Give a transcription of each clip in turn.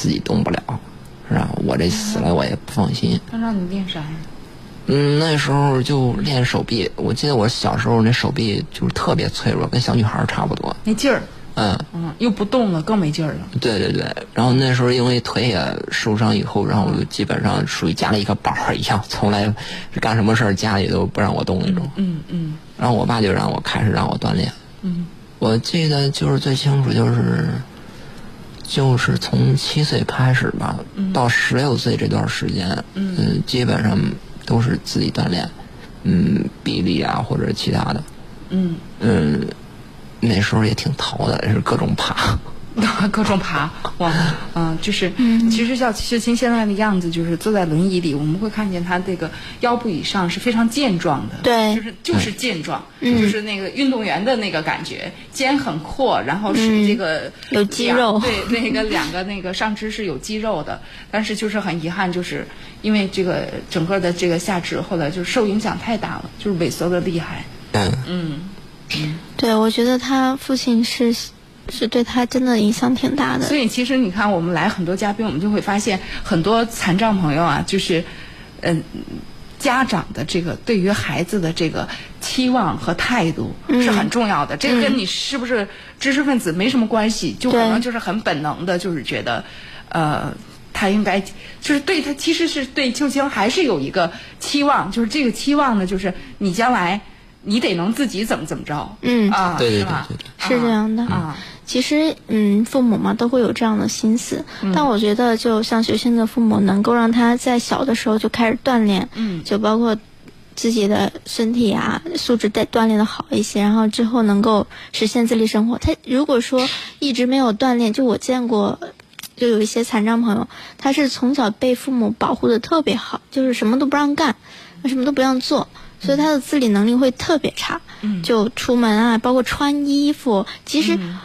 自己动不了，是吧？我这死了我也不放心。他让你练啥呀？嗯，那时候就练手臂。我记得我小时候那手臂就是特别脆弱，跟小女孩差不多。没劲儿。嗯嗯，又不动了，更没劲儿了。对对对，然后那时候因为腿也受伤以后，然后我就基本上属于家里一个宝儿一样，从来干什么事儿家里都不让我动那种。嗯嗯然后我爸就让我开始让我锻炼。嗯我记得就是最清楚就是，就是从七岁开始吧，到十六岁这段时间，嗯、基本上都是自己锻炼，嗯，臂力啊或者其他的，嗯，嗯，那时候也挺淘的，是各种爬。各种爬，哇，嗯，就是，其实像谢青现在的样子，就是坐在轮椅里，我们会看见他这个腰部以上是非常健壮的，对。就是就是健壮，就是那个运动员的那个感觉，肩很阔，然后是这个有肌肉。对，那个两个那个上肢是有肌肉的，但是就是很遗憾，就是因为这个整个的这个下肢后来就受影响太大了，就是萎缩的厉害，嗯，嗯。对，我觉得他父亲是是对他真的影响挺大的所。以其实你看，我们来很多嘉宾，我们就会发现很多残障朋友啊，就是，嗯、家长的这个对于孩子的这个期望和态度是很重要的。这个跟你是不是知识分子没什么关系，就可能就是很本能的，就是觉得，呃。他应该就是对他，其实是对秋青还是有一个期望，就是这个期望呢，就是你将来你得能自己怎么怎么着，嗯啊，对对是吧对对是这样的啊，其实，嗯，父母嘛都会有这样的心思，嗯但我觉得，就像学 sinh 的父母，能够让他在小的时候就开始锻炼，嗯就包括自己的身体啊素质再锻炼的好一些，然后之后能够实现自立生活。他如果说一直没有锻炼，就我见过，就有一些残障朋友，他是从小被父母保护的特别好，就是什么都不让干，什么都不让做。所以他的自理能力会特别差，嗯就出门啊，包括穿衣服，其实，嗯，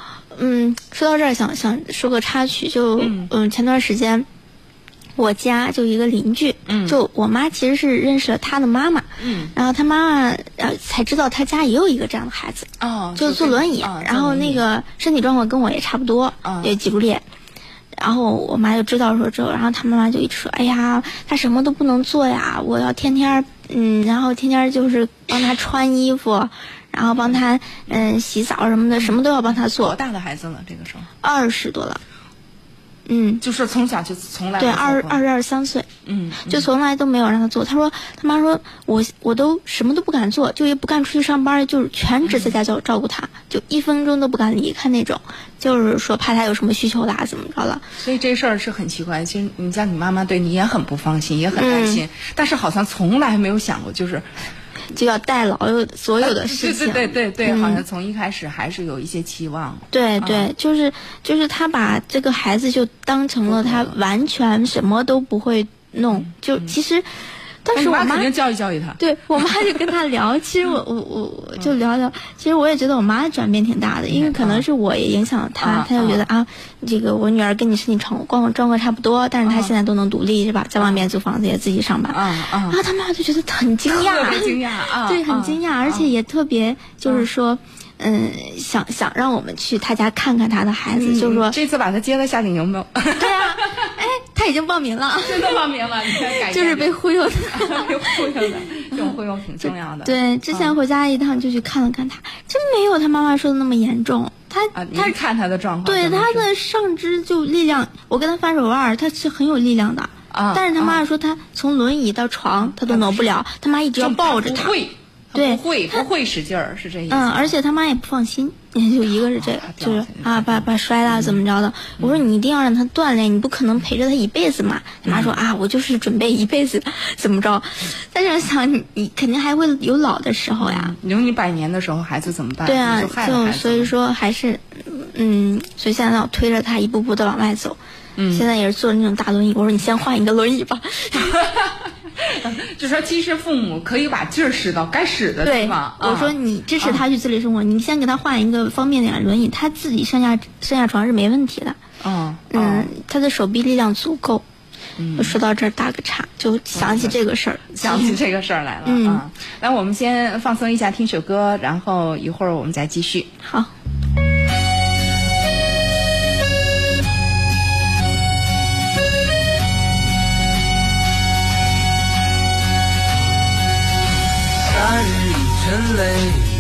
说到这儿想想说个插曲，就嗯。嗯前段时间，我家就一个邻居，嗯。就我妈其实是认识了他的妈妈，嗯。然后他妈妈呃才知道他家也有一个这样的孩子，哦，就坐轮椅，啊然后那个身体状况跟我也差不多，啊。也脊柱裂。然后我妈就知道说之后，然后他妈妈就一直说：“哎呀，他什么都不能做呀，我要天天嗯，然后天天就是帮他穿衣服，然后帮他嗯洗澡什么的，什么都要帮他做多做。大的孩子了？这个时候二十多了，嗯，就是从小就从来对，二二十二三岁，嗯就从来都没有让他做。他说他妈说我我都什么都不敢做，就也不敢出去上班，就是全职在家照照顾他，就一分钟都不敢离开那种，就是说怕他有什么需求啦，怎么着了。所以这事儿是很奇怪。其实你像你妈妈对你也很不放心，也很担心，但是好像从来没有想过就是就要代劳有所有的事情。对对对对对，嗯。好像从一开始还是有一些期望。对对，就是就是他把这个孩子就当成了他完全什么都不会弄，就其实，但是我妈你肯定教育教育他。对我妈就跟他聊，其实我我我我就聊聊，其实我也觉得我妈转变挺大的，因为可能是我也影响了她啊，她就觉得啊，这个我女儿跟你身体状况状况差不多，但是她现在都能独立是吧，在外面租房子也自己上班，啊啊然后他妈就觉得很惊讶，惊讶 啊对，很惊讶，啊而且也特别就是说，嗯，想想让我们去他家看看他的孩子，就是说，这次把他接到夏令营没有？对啊，哎，他已经报名了，真的报名了，你看改就是被忽悠的。被忽悠的，这种忽悠挺重要的。对，之前回家一趟就去看了看他，真没有他妈妈说的那么严重。他他看他的状况，对他的上肢就力量，我跟他翻手腕儿，他是很有力量的。啊但是他妈妈说他从轮椅到床他都挪不了，他妈一直要抱着他。不会，他对不会不会使劲儿，是这意思。嗯，而且他妈也不放心，就一个是这个啊，就是啊，把把摔了怎么着的。我说你一定要让他锻炼，你不可能陪着他一辈子嘛。他妈说啊，我就是准备一辈子怎么着。但是想你，你肯定还会有老的时候呀。有你百年的时候，孩子怎么办？对啊，就所以说还是，嗯，所以现在我推着他一步步的往外走。嗯现在也是坐那种大轮椅，我说你先换一个轮椅吧。就说其实父母可以把劲儿使到该使的地对，方。我说啊你支持他去自理生活，你先给他换一个方便点的轮椅，他自己上下上下床是没问题的。嗯嗯，他的手臂力量足够。嗯说到这儿打个岔，就想起这个事儿。想起这个事儿来了嗯啊。那我们先放松一下，听首歌，然后一会儿我们再继续。好。我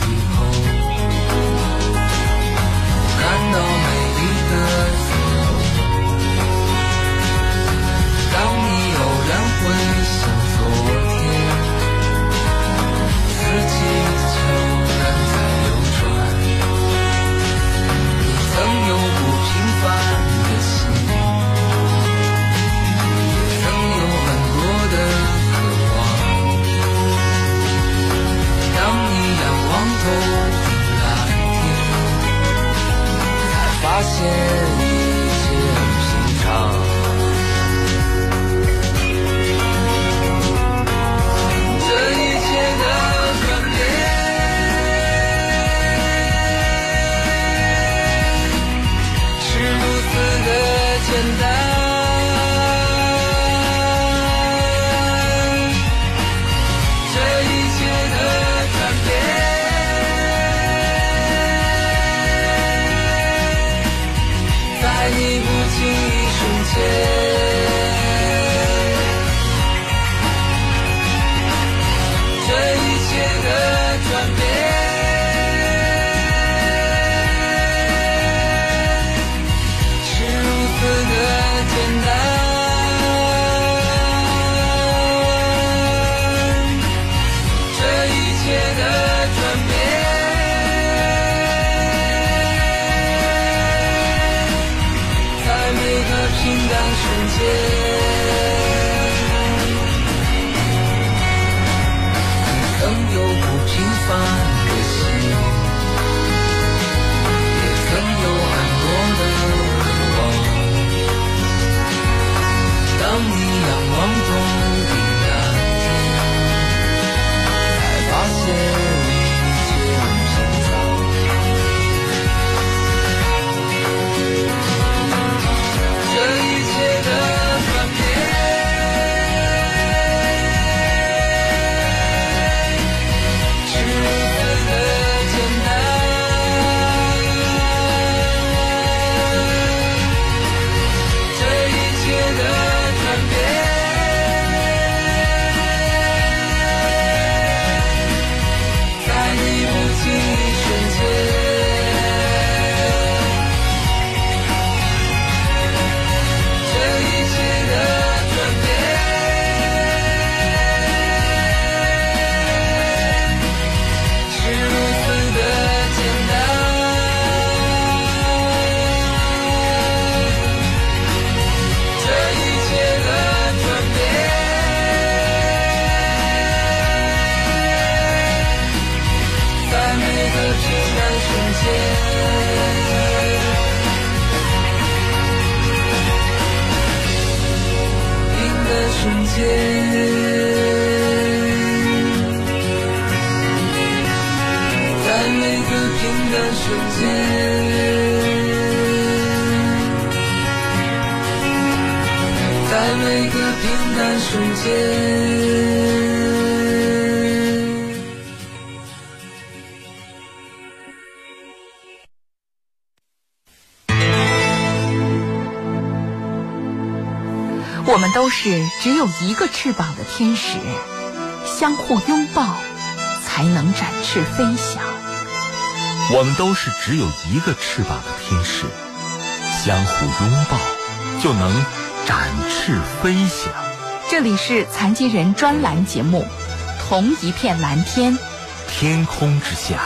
都是只有一个翅膀的天使，相互拥抱才能展翅飞翔。我们都是只有一个翅膀的天使，相互拥抱就能展翅飞翔。这里是残疾人专栏节目《同一片蓝天》，天空之下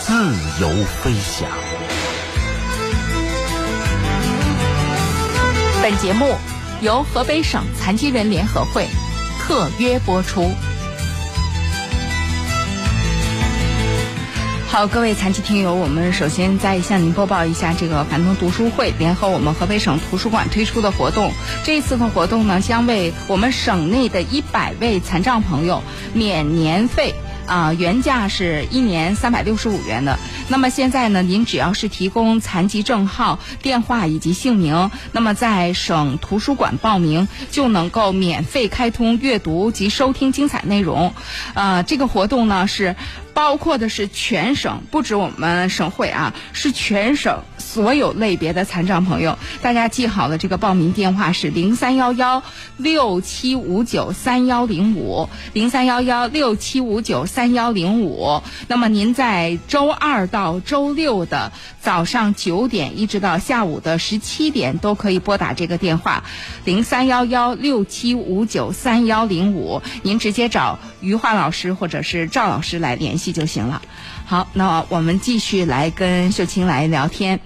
自由飞翔。本节目。由河北省残疾人联合会特约播出。好，各位残疾听友，我们首先再向您播报一下这个樊通读书会联合我们河北省图书馆推出的活动。这一次的活动呢，将为我们省内的一百位残障朋友免年费。啊，原价是一年三百六十五元的，那么现在呢，您只要是提供残疾证号、电话以及姓名，那么在省图书馆报名就能够免费开通阅读及收听精彩内容。呃，这个活动呢是。包括的是全省，不止我们省会啊，是全省所有类别的残障朋友。大家记好了，这个报名电话是零三幺幺六七五九三幺零五，零三幺幺六七五九三幺零五。那么您在周二到周六的早上九点一直到下午的十七点都可以拨打这个电话，零三幺幺六七五九三幺零五。您直接找于华老师或者是赵老师来联系。就行了。好，那我们继续来跟秀清来聊天。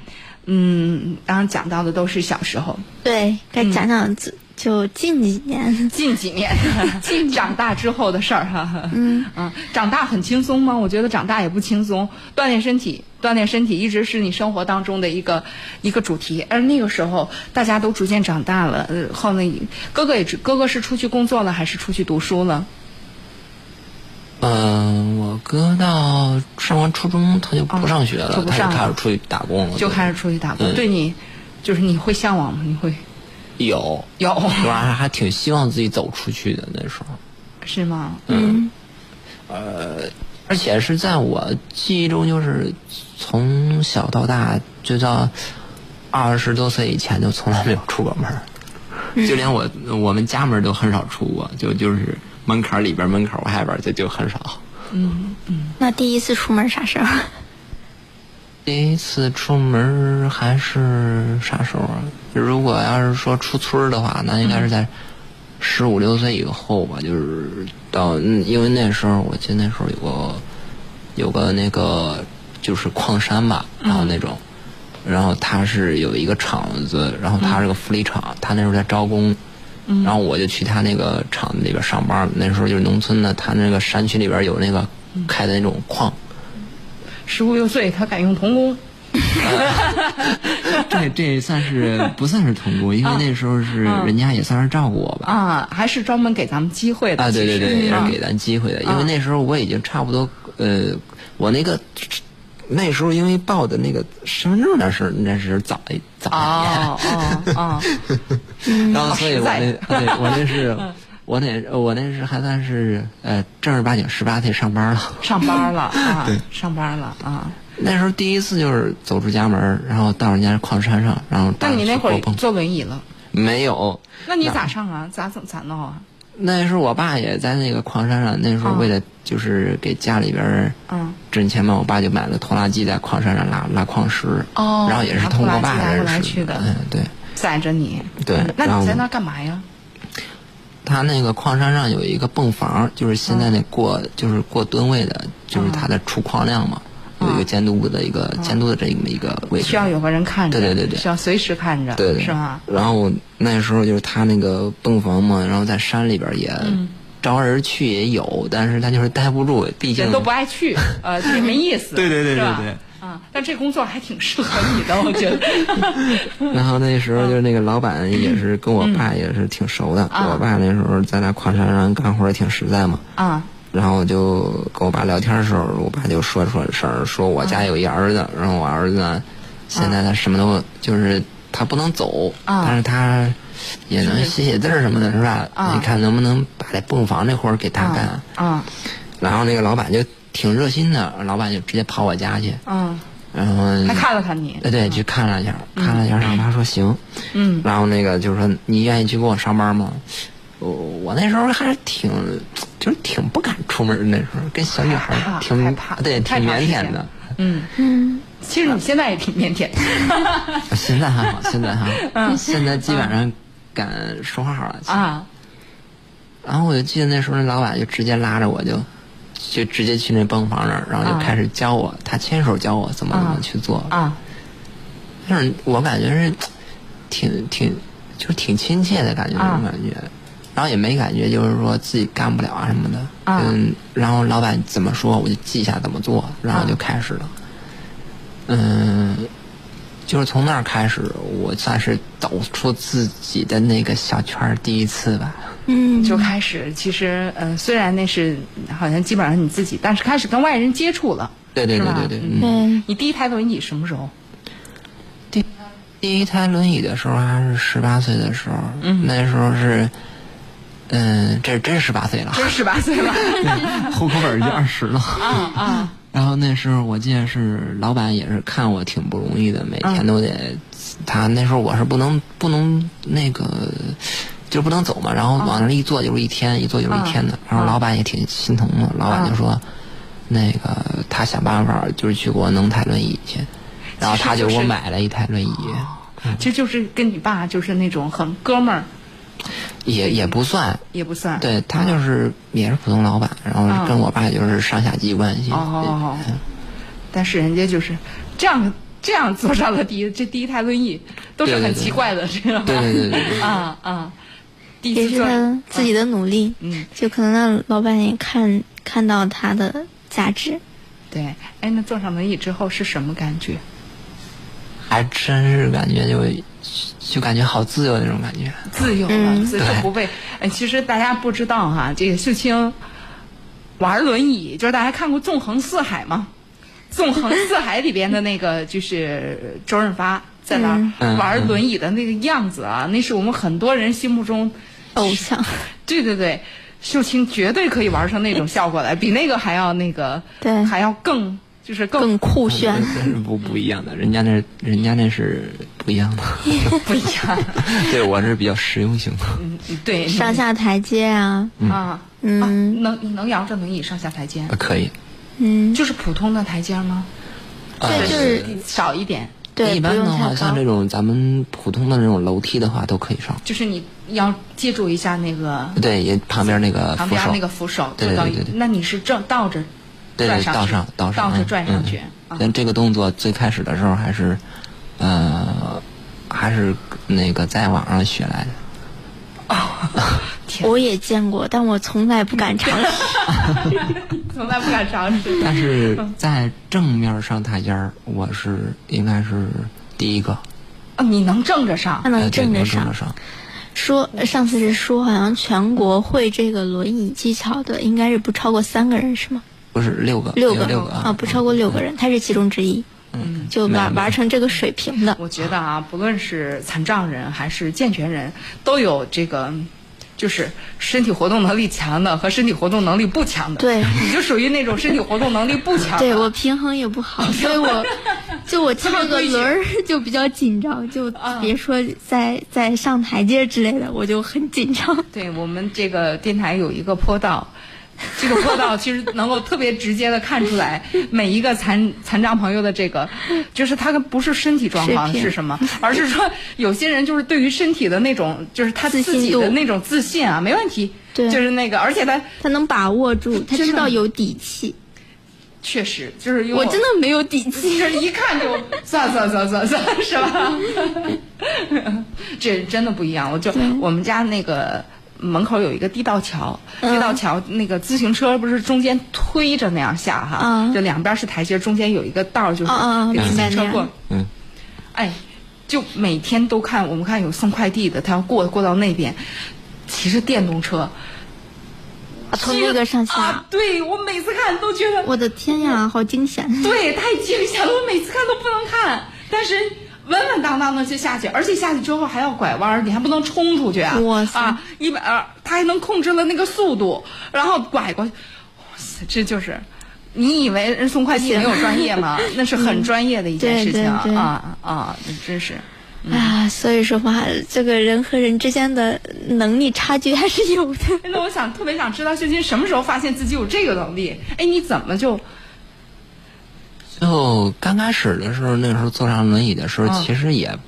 嗯，刚刚讲到的都是小时候，对，该讲讲就就近几年，近几年，近长大之后的事儿哈。嗯嗯，长大很轻松吗？我觉得长大也不轻松。锻炼身体，锻炼身体一直是你生活当中的一个一个主题。而那个时候，大家都逐渐长大了。呃，后面哥哥也哥哥是出去工作了，还是出去读书了？嗯，我哥到上完初中他就不上学了，他就开始出去打工了。就开始出去打工，对你，就是你会向往吗？你会有有，我还还挺希望自己走出去的那时候。是吗？嗯。呃，而且是在我记忆中，就是从小到大，就到二十多岁以前，就从来没有出过门，就连我我们家门都很少出过，就就是。门槛里边，门口外边就就很少。嗯嗯。那第一次出门啥时候？第一次出门还是啥时候啊？如果要是说出村的话，那应该是在十五六岁以后吧。就是到，因为那时候我记得那时候有个有个那个就是矿山吧，然后那种，然后他是有一个厂子，然后他是个福利厂，他那时候在招工。然后我就去他那个厂子里边上班那时候就是农村的，他那个山区里边有那个开的那种矿。十五六岁，他敢用童工。这这算是 不算是童工？因为那时候是人家也算是照顾我吧。啊，还是专门给咱们机会的。啊，对对对，也是给咱机会的。因为那时候我已经差不多，呃，我那个。那时候因为报的那个身份证那是那是早一早一年，哦哦哦，然后所以我那我那是 我那我那是还算是呃正儿八经十八岁上班了，上班了啊，上班了啊。那时候第一次就是走出家门，然后到人家矿山上，然后那你那会儿坐轮椅了？没有。那你咋上啊？咋怎咋弄啊？那时候我爸也在那个矿山上，那时候为了就是给家里边嗯挣钱嘛，我爸就买了拖拉机在矿山上拉拉矿石，哦，然后也是通过爸认识的，嗯对，载着你，对，那你在那干嘛呀？他那个矿山上有一个泵房，就是现在那过就是过吨位的，就是他的出矿量嘛。有一个监督部的一个监督的这么一个位置，需要有个人看着，对对对对，需要随时看着，对对。是吗？然后那时候就是他那个泵房嘛，然后在山里边也招人去也有，但是他就是待不住，毕竟都不爱去，呃，也没意思，对对对对对，啊，但这工作还挺适合你的，我觉得。然后那时候就是那个老板也是跟我爸也是挺熟的，我爸那时候在那矿山上干活也挺实在嘛，啊。然后我就跟我爸聊天的时候，我爸就说出了事儿，说我家有一儿子，然后我儿子，现在他什么都就是他不能走，但是他也能写写字什么的，是吧？你看能不能把这泵房这活儿给他干？啊。然后那个老板就挺热心的，老板就直接跑我家去。嗯。然后。还看了看你。对对，去看了一下，看了一下，然后他说行。嗯。然后那个就是说，你愿意去给我上班吗？我我那时候还是挺。就是挺不敢出门那时候，跟小女孩挺害怕，对，挺腼腆的。嗯嗯，其实你现在也挺腼腆。现在还好，现在还好，现在基本上敢说话了。啊。然后我就记得那时候，那老板就直接拉着我就，就直接去那泵房那儿，然后就开始教我，他亲手教我怎么怎么去做。啊。但是我感觉是挺挺，就是挺亲切的感觉，那种感觉。然后也没感觉，就是说自己干不了啊什么的。嗯。然后老板怎么说，我就记下怎么做，然后就开始了。嗯，就是从那儿开始，我算是走出自己的那个小圈儿第一次吧。嗯。就开始，其实，嗯，虽然那是好像基本上你自己，但是开始跟外人接触了。对对对对对，嗯嗯。你第一台轮椅什么时候？第一台轮椅的时候还是十八岁的时候，嗯那时候是，嗯，这真十八岁了，真十八岁了 户口本已经二十了。啊啊！然后那时候我记得是老板也是看我挺不容易的，每天都得，他那时候我是不能不能那个，就不能走嘛，然后往那一坐就是一天，一坐就是一天的。然后老板也挺心疼的，老板就说，那个他想办法就是去给我弄台轮椅去，然后他就给我买了一台轮椅，这就是跟你爸就是那种很哥们儿，也也不算，也不算。对他就是也是普通老板，然后跟我爸就是上下级关系。哦，但是人家就是这样这样坐上了第一这第一台轮椅，都是很奇怪的，知道吗？对对对 啊啊！第一也是次坐，他自己的努力，嗯，就可能让老板也看看到他的价值。对。哎，那坐上轮椅之后是什么感觉？还真是感觉就就感觉好自由那种感觉。自由了，嗯自由对不被。哎，其实大家不知道哈，这个秀清玩轮椅，就是大家看过《纵横四海》吗？《纵横四海》里边的那个就是周润发在那儿嗯玩轮椅的那个样子啊，那是我们很多人心目中偶像，对对对，秀清绝对可以玩成那种效果来，比那个还要那个，对还要更就是更更酷炫。真是不不一样的，人家那人家那是不一样的。不一样。对我这是比较实用型的。嗯，对，上下台阶啊，啊，嗯啊能你能摇着轮椅上下台阶，呃可以。嗯，就是普通的台阶吗？呃对，就是少一点，对，一不用太般的话，像这。种咱们普通的那种楼梯的话，都可以上。就是你要借助一下那个对，也旁边那个扶手旁边那，个扶手，对对对对那你是正倒着对倒上倒上，倒着嗯转上去但这个动作最开始的时候还是，呃，还是那个在网上学来的。天，我也见过，但我从来不敢尝试。从来不敢尝试。但是在正面上台阶儿，我是应该是第一个，啊，你能正着上他？能呃对正着上能正着。上。说上次是说，好像全国会这个轮椅技巧的，应该是不超过三个人，是吗？不是六个，六个六个啊，不超过六个人，他是其中之一。嗯，就玩玩成这个水平的，我觉得啊，不论是残障人还是健全人，都有这个，就是身体活动能力强的和身体活动能力不强的。对你就属于那种身体活动能力不强的。对我平衡也不好，所以我 就我跳个轮儿就比较紧张，就啊别说在在上台阶之类的，我就很紧张。对我们这个电台有一个坡道，这个坡道其实能够特别直接的看出来每一个残残障朋友的这个，就是他跟不是身体状况是什么，而是说有些人就是对于身体的那种，就是他自己的那种自信啊，没问题，对就是那个，而且他他能把握住，他知道有底气。确实就是因为我真的没有底气。就是一看就 算算算算算是吧？这真的不一样。我就我们家那个门口有一个地道桥，嗯地道桥那个自行车不是中间推着那样下哈，嗯就两边是台阶，中间有一个道儿，就是嗯嗯嗯给自行车过。嗯，哎，就每天都看，我们看有送快递的，他要过过到那边，骑着电动车。啊从那个上下啊，，对我每次看都觉得我的天呀，好惊险！对，太惊险了，我每次看都不能看，但是稳稳当当的就下去，而且下去之后还要拐弯儿，你还不能冲出去啊！哇塞啊，一百二，他还能控制了那个速度，然后拐过去，哇塞，这就是。你以为人送快递没有专业吗？那是很专业的一件事情啊啊啊！真是，啊，所以说嘛，这个人和人之间的能力差距还是有的。哎那我想特别想知道秀琴什么时候发现自己有这个能力？哎，你怎么就就刚开始的时候，那时候坐上轮椅的时候，嗯其实也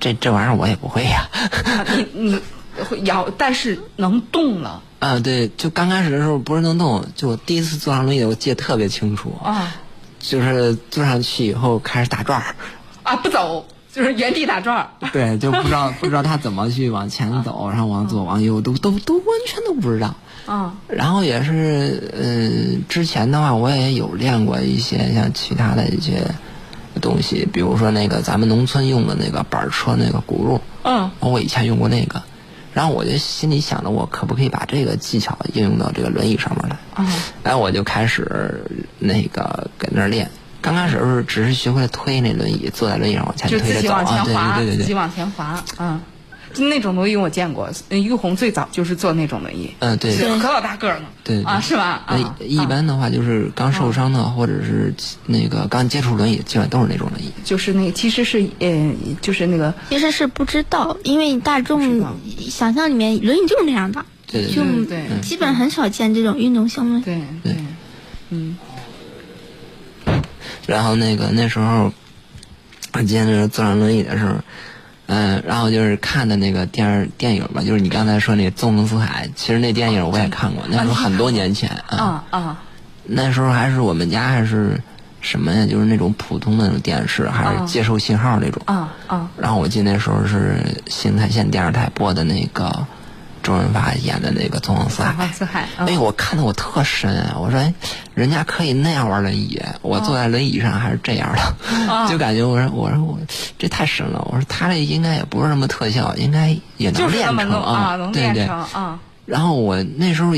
这这玩意儿我也不会呀。啊你你会摇，但是能动了啊，对，就刚开始的时候不是能动，就我第一次坐上轮椅，我记得特别清楚，啊就是坐上去以后开始打转儿，啊！不走，就是原地打转儿。对，就不知道不知道他怎么去往前走，然后往左往右都都都完全都不知道。啊然后也是，呃，之前的话我也有练过一些像其他的一些东西，比如说那个咱们农村用的那个板车那个轱辘，嗯我以前用过那个，然后我就心里想着我可不可以把这个技巧应用到这个轮椅上面来。然后我就开始那个跟那儿练。刚开始是只是学会了推那轮椅，坐在轮椅上往前推着走啊，对对对对，自己往前滑，嗯。就那种轮椅我见过，嗯玉红最早就是坐那种轮椅，嗯对。可老大个儿了，对对。啊，是吧？啊一般的话就是刚受伤的，或者是那个刚接触轮椅，基本都是那种轮椅。就是那个，其实是呃，就是那个其实是不知道，因为大众想象里面轮椅就是那样的，对对就对，对对基本很少见这种运动型的。对。对，嗯。然后那个那时候，我记得坐上轮椅的时候，嗯、然后就是看的那个电视电影吧，就是你刚才说那个《纵横四海》，其实那电影我也看过，那时候很多年前啊，啊啊那时候还是我们家还是什么呀，就是那种普通的那种电视，还是接收信号那种。啊啊然后我记得那时候是邢台县电视台播的那个周润发演的那个《纵横四海哎呦，我看的我特深啊！我说，哎，人家可以那样玩轮椅，我坐在轮椅上还是这样的，就感觉我说，我说我这太深了。我说他这应该也不是什么特效，应该也能练成啊，能练对对。成啊然后我那时候，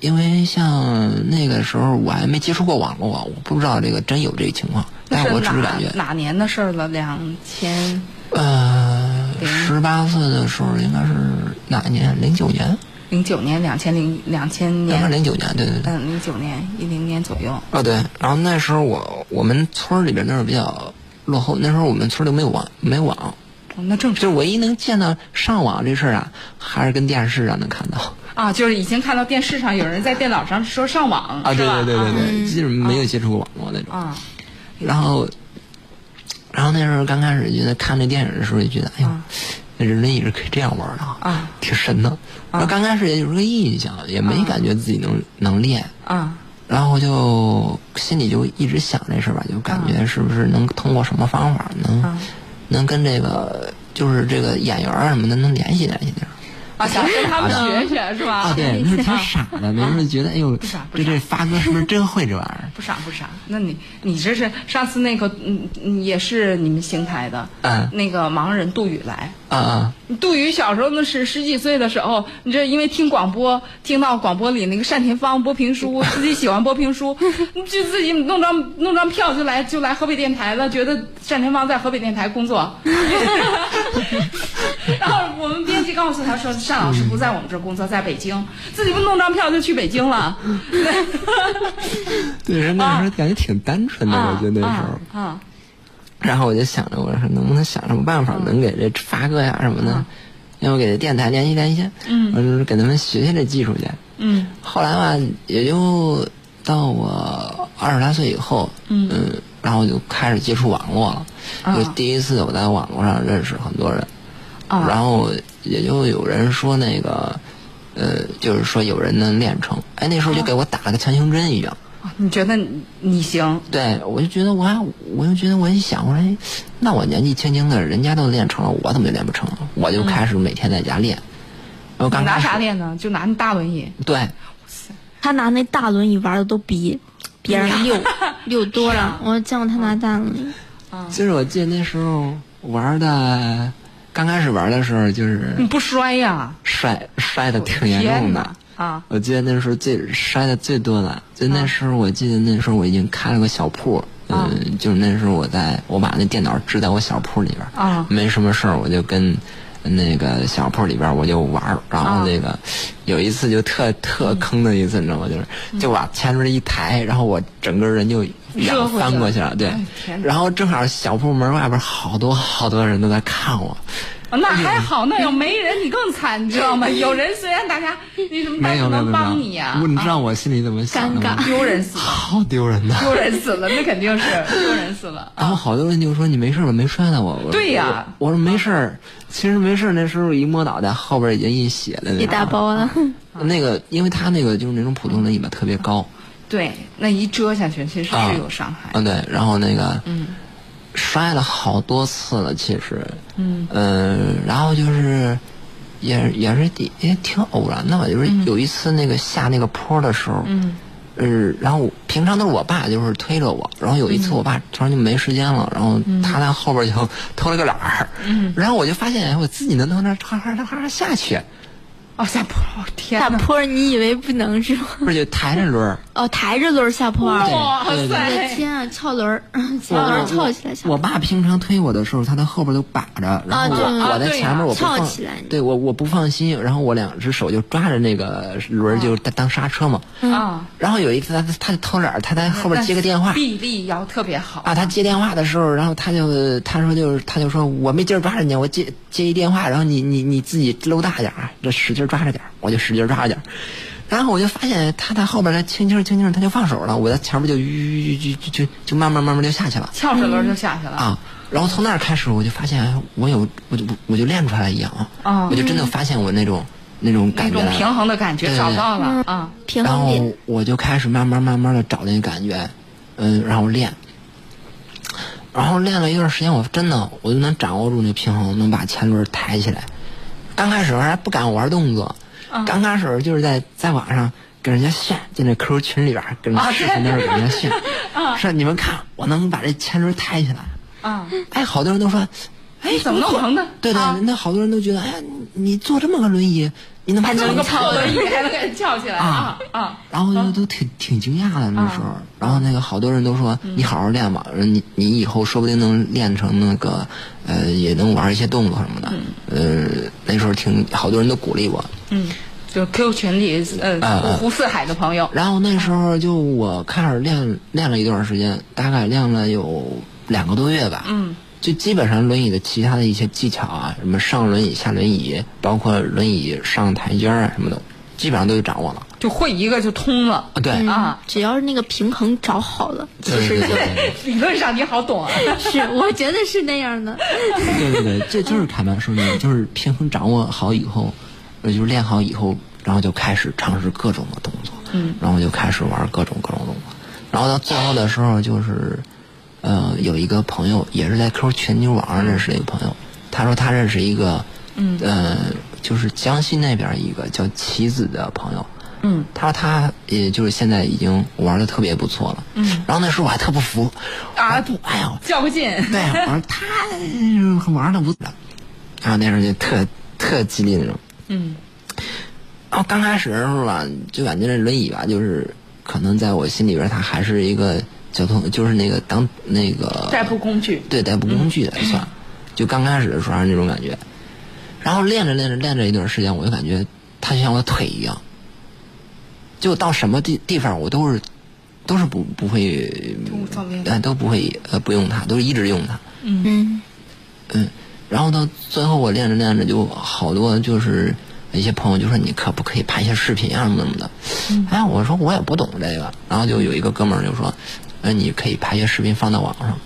因为像那个时候我还没接触过网络，我不知道这个真有这个情况，但是但我只是感觉，哪年的事儿了？两千呃，零十八岁的时候应该是哪一年？零九年，零九年，两千零两千应该是年，零九年，对对对。嗯，零九年一零年左右。啊，对，然后那时候我我们村儿里边那时候比较落后，那时候我们村儿里没有网，没有网，哦那正常。就是唯一能见到上网这事儿啊，还是跟电视上能看到。啊，就是已经看到电视上有人在电脑上说上网啊，对对对对啊对，基本没有接触过网络那种。啊。然后，然后那时候刚开始觉得看这电影的时候就觉得，哎呦，那人类也是可以这样玩的啊，挺神的。然后刚开始也就是个印象，也没感觉自己能能练。啊然后就心里就一直想这事儿吧，就感觉是不是能通过什么方法能、啊能跟这个就是这个演员啊什么的能联系联系点儿啊，想跟他们学学是吧？啊？对，那时候挺傻的，那时候觉得哎呦，傻不傻这这发哥是不是真会这玩意儿？不傻不傻，那你你这是上次那个嗯嗯也是你们邢台的，嗯那个盲人杜宇来，啊啊杜宇小时候那是十几岁的时候，你这因为听广播，听到广播里那个单田芳播评书，自己喜欢播评书，就自己弄张弄张票就来就来河北电台了，觉得单田芳在河北电台工作，然后我们编辑告诉他说单老师不在我们这儿工作，在北京，自己不弄张票就去北京了，对，人那时候感觉挺单纯的，我觉得那时候。啊然后我就想着，我说能不能想什么办法，能给这发哥呀什么的，让我给这电台联系联系，嗯，我就是给他们学学这技术去。嗯。后来吧，也就到我二十来岁以后，嗯。然后就开始接触网络了。啊。就第一次我在网络上认识很多人，啊。然后也就有人说那个，呃，就是说有人能练成，哎，那时候就给我打了个强心针一样。你觉得你你行？对，我就觉得我还，我就觉得我一想，我说，哎，那我年纪轻轻的，人家都练成了，我怎么就练不成了？我就开始每天在家练。然后你拿刚开始啥练呢？就拿那大轮椅。对，他拿那大轮椅玩的都比别人溜 溜多了。我见过他拿大轮椅，就是我记得那时候玩的，刚开始玩的时候就是你不摔呀？摔摔的挺严重的。啊！我记得那时候最摔的最多的，就那时候我记得那时候我已经开了个小铺，啊嗯，就是那时候我在我把那电脑支在我小铺里边儿，啊没什么事儿我就跟那个小铺里边儿我就玩儿，然啊后那个有一次就特特坑的一次，你知道吗？就是就把前面一抬，然后我整个人就仰热回去了翻过去了，对然后正好小铺门外边好多好多人都在看我，那还好，那要没人你更惨，你知道吗？有人虽然大家那什么，但是没有没有没有，能帮你呀、我你知道我心里怎么想的吗？尴尬丢人死了，好丢人呐！丢人死了，那肯定是丢人死了。然后好多人就说你没事吧？没摔到我。我说对呀我我说没事儿，其实没事儿。那时候一摸脑袋，后边已经印血了。一大包了。那个，因为他那个就是那种普通轮椅吧，特别高。对，那一遮下去，其实啊是有伤害。嗯，对。然后那个，嗯，摔了好多次了，其实。嗯。然后就是，也也是也也挺偶然的吧，就是有一次那个下那个坡的时候。嗯。呃，然后平常都是我爸就是推着我，然后有一次我爸突然就没时间了，然后他在后边就 偷了个懒儿，然后我就发现哎我自己能从那儿哗哗哗哗下去，哦，下坡，哦天哪！下坡你以为不能是吗？不是就抬着轮儿，哦，抬着轮儿下坡。哇对对对我的！天啊，翘轮儿，翘轮儿翘起来，我爸平常推我的时候，他在后边都把着，然后啊我我在前面我不放翘起来，对我我不放心，然后我两只手就抓着那个轮儿就当当刹车嘛。啊，然后有一次他他就偷懒，他在后边接个电话臂力要特别好啊，他接电话的时候，然后他就他说就是他就说我没劲儿抓着你，我接接一电话，然后你你你自己搂大点儿，这使劲抓着点儿，我就使劲抓着点儿。然后我就发现他在后边，他轻轻轻轻他就放手了，我在前面就吁就就就就慢慢慢慢就下去了。翘着轮就下去了。啊，然后从那儿开始，我就发现我有，我就我就练出来一样啊我就真的发现我那种那种感觉那，种平衡的感觉找到了啊，然后平衡点。我就开始慢慢慢慢的找那个感觉，嗯，然后练，然后练了一段时间，我真的我就能掌握住那平衡，能把前轮抬起来。刚开始还不敢玩动作，刚开始就是在在网上跟人家炫，在那 QQ 群里边儿跟视频那儿跟人家炫，说你们看我能把这前轮抬起来。啊，哎，好多人都说，哎，怎么弄成的对对，啊。那好多人都觉得，哎呀，你你坐这么个轮椅，你能把还能个翘起来跑轮椅还能给人翘起来啊啊！然后就都挺挺惊讶的那时候，然后那个好多人都说你好好练吧，你你以后说不定能练成那个呃也能玩一些动作什么的，呃那时候挺好多人都鼓励我，嗯，就 QQ 群里呃五湖四海的朋友，然后那时候就我开始练练了一段时间，大概练了有两个多月吧，嗯，就基本上轮椅的其他的一些技巧啊，什么上轮椅下轮椅，包括轮椅上台阶儿啊什么的，基本上都掌握了就会一个就通了啊，对。啊。只要是那个平衡找好了，其实就对对 理论上你好懂啊，是，我觉得是那样的。对对对，这就是凯曼说的，就是平衡掌握好以后，呃，就是练好以后，然后就开始尝试各种的动作，嗯，然后就开始玩各种各种动作，然后到最后的时候，就是，呃，有一个朋友也是在 QQ 群就网上认识的一个朋友，他说他认识一个，嗯。呃，就是江西那边一个叫棋子的朋友，嗯，他说他也就是现在已经玩的特别不错了，嗯，然后那时候我还特不服，啊？不，哎呦，较个劲，对，我说他玩的不错，然后那时候就特特激烈那种。嗯。然后刚开始的时候吧，就感觉这轮椅吧，就是可能在我心里边，它还是一个交通，就是那个当那个代步工具，对代步工具来算。就刚开始的时候还是那种感觉，然后练着练着练着一段时间，我就感觉它就像我的腿一样，就到什么地地方我都是都是不不会都无所谓呃都不会呃不用它，都是一直用它。嗯。嗯，然后到最后我练着练着就好多就是一些朋友就说你可不可以拍一些视频啊什么什么的，哎，我说我也不懂这个，然后就有一个哥们儿就说，哎，你可以拍一些视频放到网上，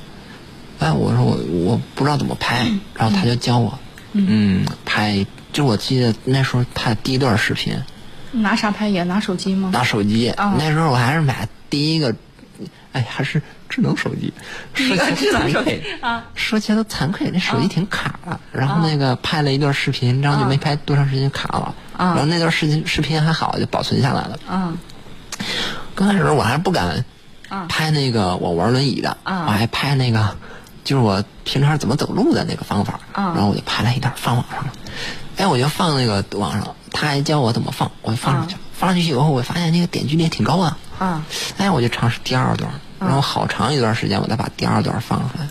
哎，我说我我不知道怎么拍，然后他就教我，嗯，拍，就我记得那时候拍第一段视频，拿啥拍也拿手机吗？拿手机，啊。那时候我还是买第一个，哎，还是智能手机，说起来惭愧啊，说起来都惭愧，那手机挺卡的。然后那个拍了一段视频，然后就没拍多长时间卡了。啊。然后那段视频视频还好，就保存下来了。嗯刚开始我还不敢啊拍那个我玩轮椅的，啊我还拍那个就是我平常怎么走路的那个方法。啊然后我就拍了一段放网上了。哎，我就放那个网上，他还教我怎么放，我就放上去。放上去以后，我发现那个点击率也挺高的。啊哎，我就尝试第二段，然后好长一段时间，我再把第二段放出来。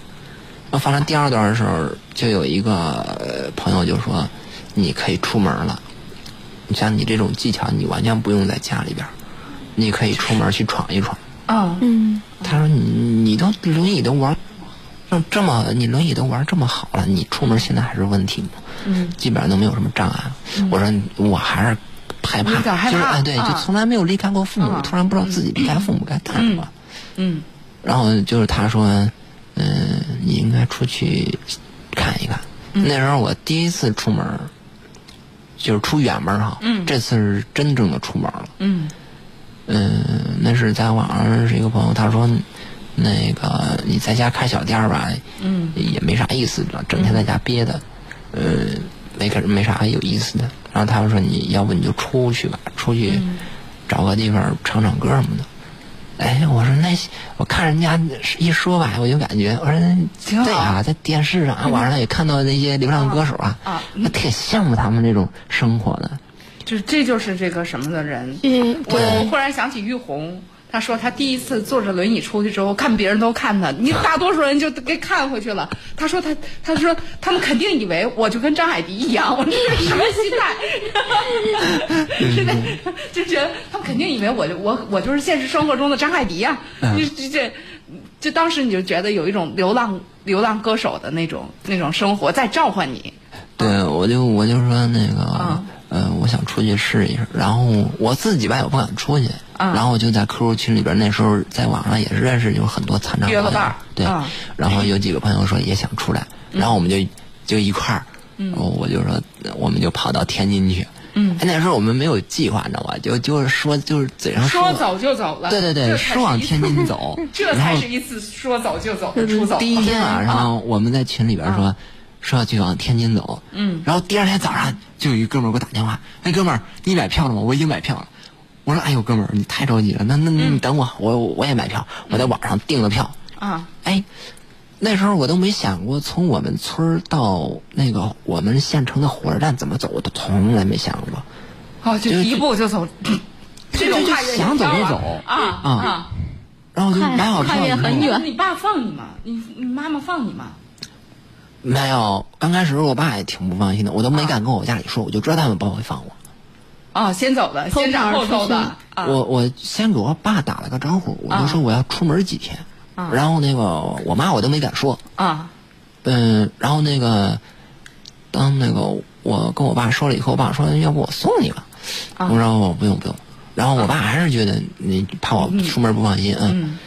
然后放完第二段的时候，就有一个呃朋友就说：“你可以出门了。你像你这种技巧，你完全不用在家里边，你可以出门去闯一闯。嗯嗯他说：“你你都轮椅都玩这这么，你轮椅都玩这么好了，你出门现在还是问题吗？嗯基本上都没有什么障碍。我说：“我还是害怕，害怕就是哎，对，啊就从来没有离开过父母，啊突然不知道自己离开父母该干什么。嗯然后就是他说，嗯、你应该出去看一看。嗯那时候我第一次出门儿，就是出远门儿哈。嗯这次是真正的出门儿了。嗯嗯，那是在网上认识一个朋友，他说，那个你在家开小店儿吧，嗯也没啥意思，整天在家憋的，呃，没可没啥有意思的。然后他们说，你要不你就出去吧，出去嗯找个地方唱唱歌什么的。哎，我说那我看人家一说吧，我就感觉我说对啊，在电视上啊，网上也看到那些流浪歌手啊，啊我挺羡慕他们这种生活的。就是这就是这个什么的人。嗯，我我忽然想起玉红，她说她第一次坐着轮椅出去之后，看别人都看她，你大多数人就给看回去了。她说她她说他们肯定以为我就跟张海迪一样，我这是什么心态？是的，就觉得他们肯定以为我我我就是现实生活中的张海迪呀、嗯就这这。就当时你就觉得有一种流浪流浪歌手的那种那种生活在召唤你，对，我就我就说那个，啊呃，我想出去试一试，然后我自己吧也不敢出去，啊。然后我就在 QQ 群里边，那时候在网上也是认识有很多残障朋友约个伴，对，啊。然后有几个朋友说也想出来，然后我们就就一块儿，然后我就说我们就跑到天津去，嗯。哎，那时候我们没有计划，你知道吧？就就是说就是嘴上说走就走了。对对对，说往天津走，这才是一次说走就走的出走。第一天晚上我们在群里边说、说要去往天津走，嗯，然后第二天早上就有一哥们儿给我打电话，哎哥们儿你买票了吗？我已经买票了。我说哎呦哥们儿你太着急了，那那那你等我，我我也买票，我在网上订了票。啊，哎，那时候我都没想过从我们村儿到那个我们县城的火车站怎么走，我都从来没想过。哦，就就一步就走，这种就跨越想走就走啊啊啊！然后就买好票以后很远你爸放你吗？你你妈妈放你吗？没有，刚开始我爸也挺不放心的，我都没敢跟我家里说，我就知道他们不会放我。啊，先走的，先斩后奏的！我我先给我爸打了个招呼，我就说我要出门几天，啊。然后那个我妈我都没敢说，啊。嗯，然后那个当那个我跟我爸说了以后，我爸说要不我送你吧，啊。我说我不用不用，然后我爸还是觉得你怕我出门不放心，嗯，嗯。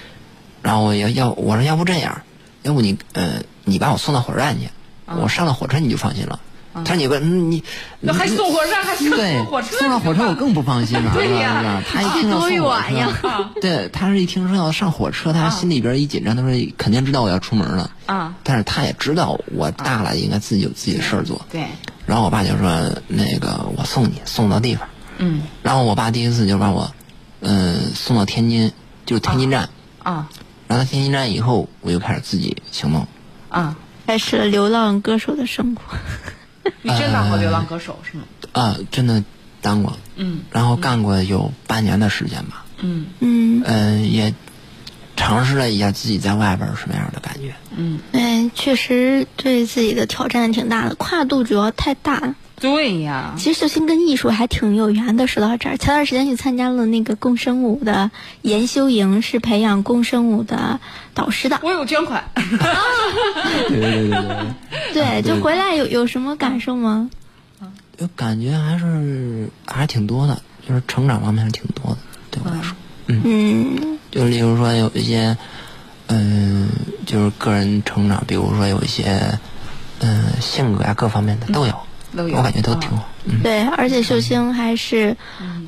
然后我要要我说要不这样，要不你呃你把我送到火车站去，我上了火车你就放心了。他说你不嗯你那还送火车站，还送火车？送到火车我更不放心了，对呀他一听到多送火车，啊 对，他是一听说要上火车，他心里边一紧张，他说肯定知道我要出门了，啊！但是他也知道我大了应该自己有自己的事儿做。对，然后我爸就说那个我送你送到地方，嗯然后我爸第一次就把我，嗯、送到天津，就是天津站，啊然后到天津站以后，我就开始自己行动。啊！开始了流浪歌手的生活。你真当过流浪歌手是吗？啊，真的当过，嗯然后干过有半年的时间吧，嗯嗯嗯、也尝试了一下自己在外边儿什么样的感觉。嗯，嗯，确实对自己的挑战挺大的，跨度主要太大了。对呀。其实秀清跟艺术还挺有缘的。说到这儿，前段时间去参加了那个共生舞的研修营，是培养共生舞的导师的。我有捐款，对对对对对。对，就回来有有什么感受吗？就感觉还是还是挺多的，就是成长方面是挺多的，对我来说。嗯就例如说有一些，嗯、就是个人成长，比如说有一些，嗯、性格呀各方面的都有，都有。我感觉都挺好。嗯，对，而且秀清还是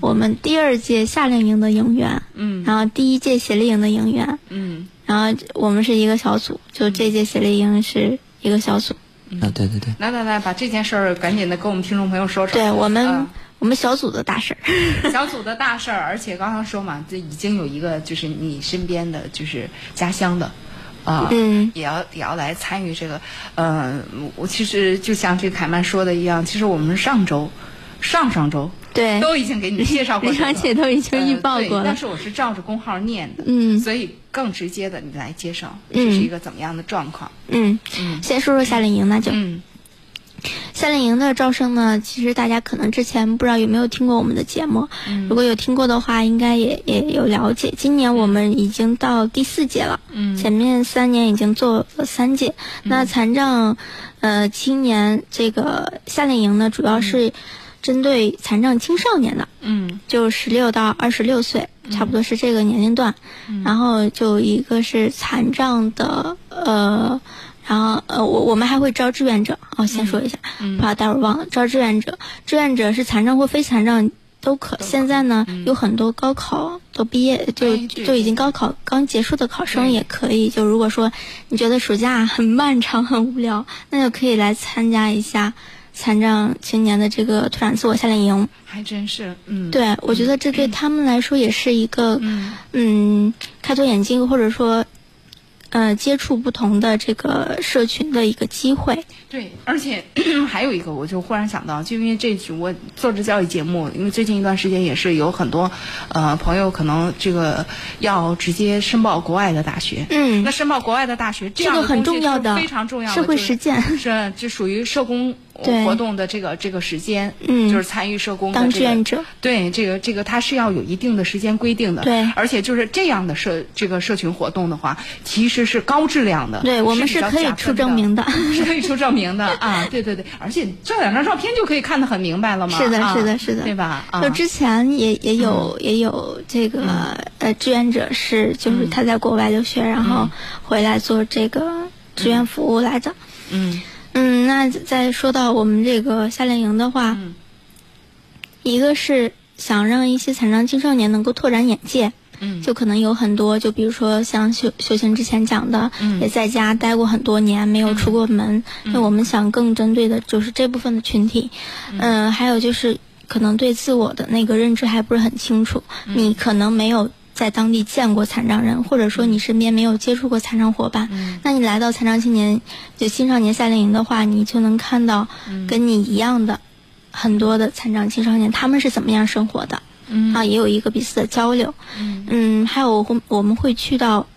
我们第二届夏令营的营员，嗯。然后第一届协力营的营员，嗯。然后我们是一个小组，就这届协力营是一个小组。啊，对对对，来来来，把这件事儿赶紧的跟我们听众朋友说说。对我们、啊我们小组的大事儿。小组的大事儿，而且刚刚说嘛，这已经有一个就是你身边的就是家乡的，啊、嗯也要也要来参与这个。呃，我其实就像这个凯曼说的一样，其实我们上周、上上周对，都已经给你介绍过李这个，长姐都已经预报呃对过了但是我是照着公号念的，嗯所以更直接的你来介绍嗯这是一个怎么样的状况。嗯，嗯先说说夏令营，那就、嗯夏令营的招生呢，其实大家可能之前不知道有没有听过我们的节目，嗯如果有听过的话，应该也也有了解。今年我们已经到第四届了，嗯前面三年已经做了三届。那残障，呃，青年这个夏令营呢，主要是针对残障青少年的，嗯就十六到二十六岁，差不多是这个年龄段。然后就一个是残障的，呃，然后呃，我我们还会招志愿者。哦，先说一下，怕待会儿忘了，招志愿者。志愿者是残障或非残障。都可，现在呢、有很多高考都毕业，就哎就已经高考刚结束的考生也可以。就如果说你觉得暑假很漫长、很无聊，那就可以来参加一下残障青年的这个拓展自我夏令营。还真是，嗯，对，我觉得这对他们来说也是一个，嗯嗯，开拓眼界，或者说，呃接触不同的这个社群的一个机会。对，而且 还有一个，我就忽然想到，就因为这我做这教育节目，因为最近一段时间也是有很多呃朋友可能这个要直接申报国外的大学。嗯那申报国外的大学，这这个很重要的非常重要的社会实践是这属于社工对活动的这个这个时间，嗯就是参与社工的当这个志愿者。对，这个这个它是要有一定的时间规定的。对而且就是这样的社这个社群活动的话，其实是高质量的。对我们是可以出证明的 是可以出证明的啊！对对对，而且照两张照片就可以看得很明白了嘛。是的，啊是的，是的，对吧？啊就之前也也有、也有这个、呃志愿者是，就是他在国外留学，然后回来做这个志愿服务来的。嗯嗯，那再说到我们这个夏令营的话，嗯一个是想让一些残障青少年能够拓展眼界。嗯就可能有很多，就比如说像秀秀琴之前讲的，嗯也在家待过很多年，没有出过门。那我们想更针对的就是这部分的群体。嗯、还有就是可能对自我的那个认知还不是很清楚，你可能没有。在当地见过残障人，或者说你身边没有接触过残障伙伴，那你来到残障青年就青少年夏令营的话，你就能看到跟你一样的很多的残障青少年，他们是怎么样生活的。嗯啊，也有一个彼此的交流。嗯嗯，还有我我们会去到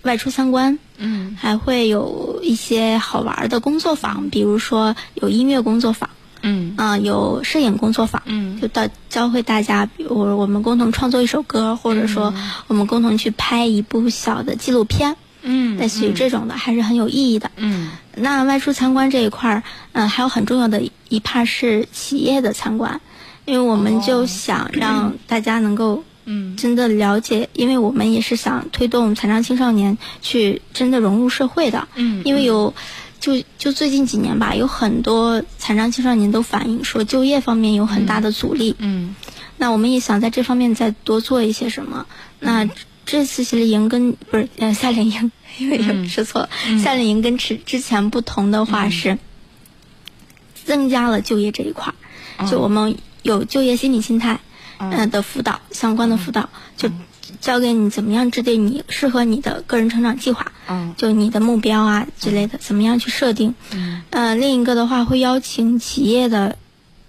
外出参观，嗯还会有一些好玩的工作坊，比如说有音乐工作坊，嗯。啊、有摄影工作坊，嗯。就到教会大家，比如我们共同创作一首歌，或者说我们共同去拍一部小的纪录片，嗯类似于这种的，还是很有意义的。嗯。那外出参观这一块儿，嗯、还有很重要的一 part 是企业的参观，因为我们就想让 大家能够嗯。真的了解，因为我们也是想推动残障青少年去真的融入社会的。嗯因为有，就就最近几年吧，有很多残障青少年都反映说就业方面有很大的阻力。嗯那我们也想在这方面再多做一些什么。那这次夏令营跟不是呃夏令营，因为有说错了，夏令营跟之之前不同的话是增加了就业这一块儿，就我们有就业心理心态，嗯、的辅导相关的辅导，就教给你怎么样制定你适合你的个人成长计划，嗯。就你的目标啊之类的，怎么样去设定。嗯。呃，另一个的话会邀请企业的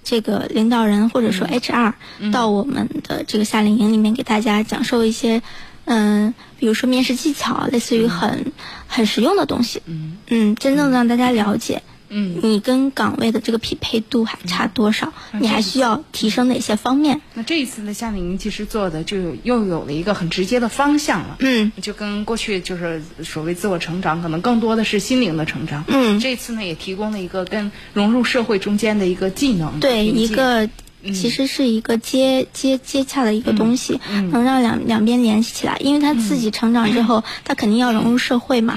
这个领导人或者说 HR、到我们的这个夏令营里面给大家讲授一些，嗯、比如说面试技巧，类似于很、很实用的东西。嗯。嗯，真正让大家了解。嗯，你跟岗位的这个匹配度还差多少？你还需要提升哪些方面？那这一次呢夏令营其实做的就有又有了一个很直接的方向了。嗯就跟过去就是所谓自我成长，可能更多的是心灵的成长。嗯这次呢也提供了一个跟融入社会中间的一个技能。对，一个其实是一个接接接洽的一个东西，嗯能让两两边联系起来。因为他自己成长之后，他肯定要融入社会嘛。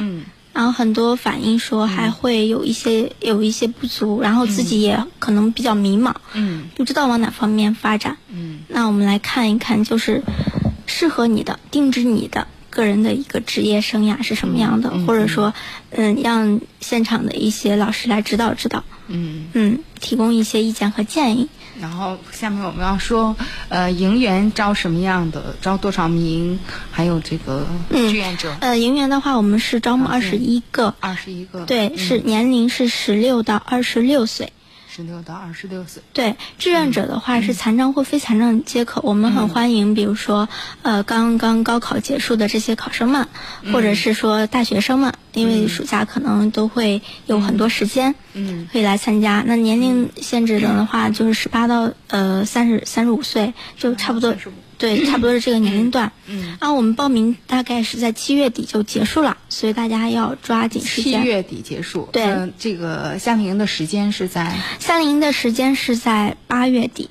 嗯然后很多反映说还会有一些有一些不足，然后自己也可能比较迷茫，嗯不知道往哪方面发展。嗯那我们来看一看，就是适合你的、定制你的个人的一个职业生涯是什么样的，或者说，嗯，让现场的一些老师来指导指导，嗯。嗯，提供一些意见和建议。然后下面我们要说，呃，营员招什么样的，招多少名，还有这个嗯志愿者。呃，营员的话，我们是招募二十一个，二十一个，对，是年龄是十六到二十六岁。十六到二十六岁。对，志愿者的话是残障或非残障皆可，我们很欢迎，比如说，呃，刚刚高考结束的这些考生们，或者是说大学生们，因为暑假可能都会有很多时间，嗯。可以来参加。那年龄限制的话，就是十八到呃三十三十五岁，就差不多35，对，差不多是这个年龄段。嗯，然后我们报名大概是在七月底就结束了，所以大家要抓紧时间。七月底结束。对呃这个夏令营的时间是在夏令营的时间是在八月底。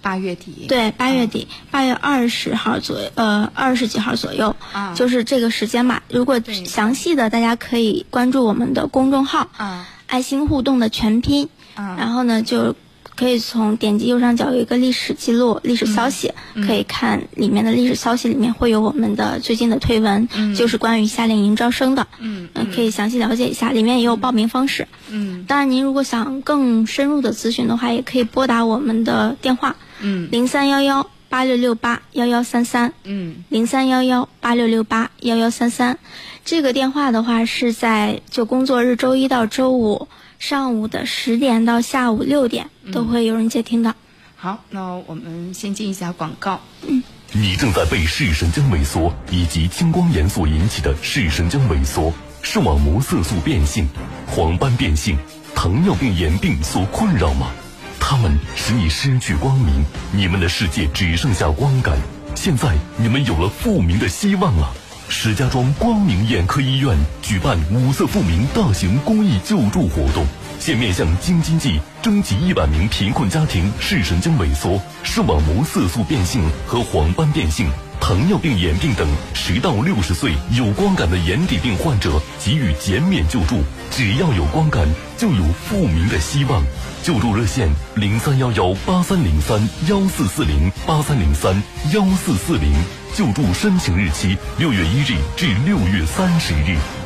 八月底。对，八月底，八月二十号左右，呃，二十几号左右，啊就是这个时间吧。如果详细的，大家可以关注我们的公众号啊“爱心互动”的全拼，啊然后呢，就可以从点击右上角有一个历史记录、历史消息，嗯可以看里面的历史消息，里面会有我们的最近的推文，就是关于夏令营招生的，嗯呃可以详细了解一下，里面也有报名方式。嗯当然，您如果想更深入的咨询的话，也可以拨打我们的电话，嗯零三幺幺八六六八幺幺三三，嗯，零三幺幺八六六八幺幺三三。这个电话的话是在就工作日周一到周五上午的十点到下午六点都会有人接听的。好，那我们先进一下广告。嗯你正在被视神经萎缩以及青光眼所引起的视神经萎缩、视网膜色素变性、黄斑变性、糖尿病眼病所困扰吗？它们使你失去光明，你们的世界只剩下光感。现在你们有了复明的希望了。石家庄光明眼科医院举办五色复明大型公益救助活动，现面向京津冀征集一百名贫困家庭视神经萎缩、视网膜色素变性和黄斑变性、糖尿病眼病等十到六十岁有光感的眼底病患者，给予减免救助。只要有光感，就有复明的希望。救助热线：零三幺幺八三零三幺四四零八三零三幺四四零。救助申请日期：六月一日至六月三十日。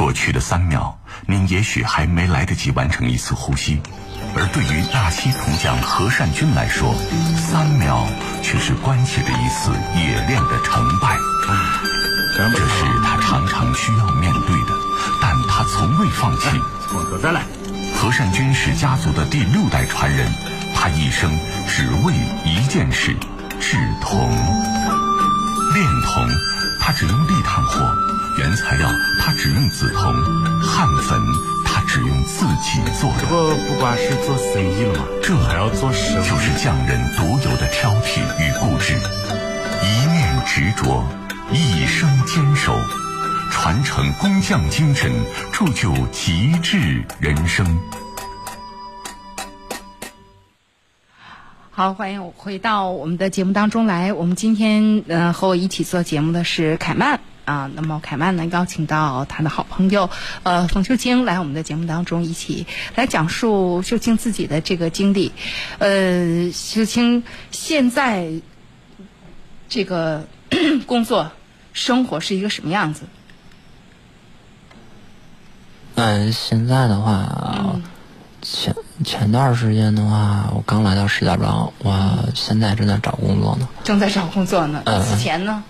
过去的三秒，您也许还没来得及完成一次呼吸，而对于大西铜匠何善军来说，三秒却是关系着一次冶炼的成败。这是他常常需要面对的，但他从未放弃。我再来。何善军是家族的第六代传人，他一生只为一件事：制铜。炼铜，他只用立炭火；原材料，他只用紫铜；焊粉，他只用自己做的。不，不光是做生意了嘛，这还要做生意。就是匠人独有的挑剔与固执，一念执着，一生坚守。传承工匠精神，铸就极致人生。好，欢迎回到我们的节目当中来。我们今天呃和我一起做节目的是凯曼啊。那么凯曼呢邀请到他的好朋友呃冯秀清来我们的节目当中一起来讲述秀清自己的这个经历。呃，秀清现在这个 工作生活是一个什么样子？嗯，现在的话，前前段时间的话，我刚来到石家庄，我现在正在找工作呢。正在找工作呢。嗯此前呢？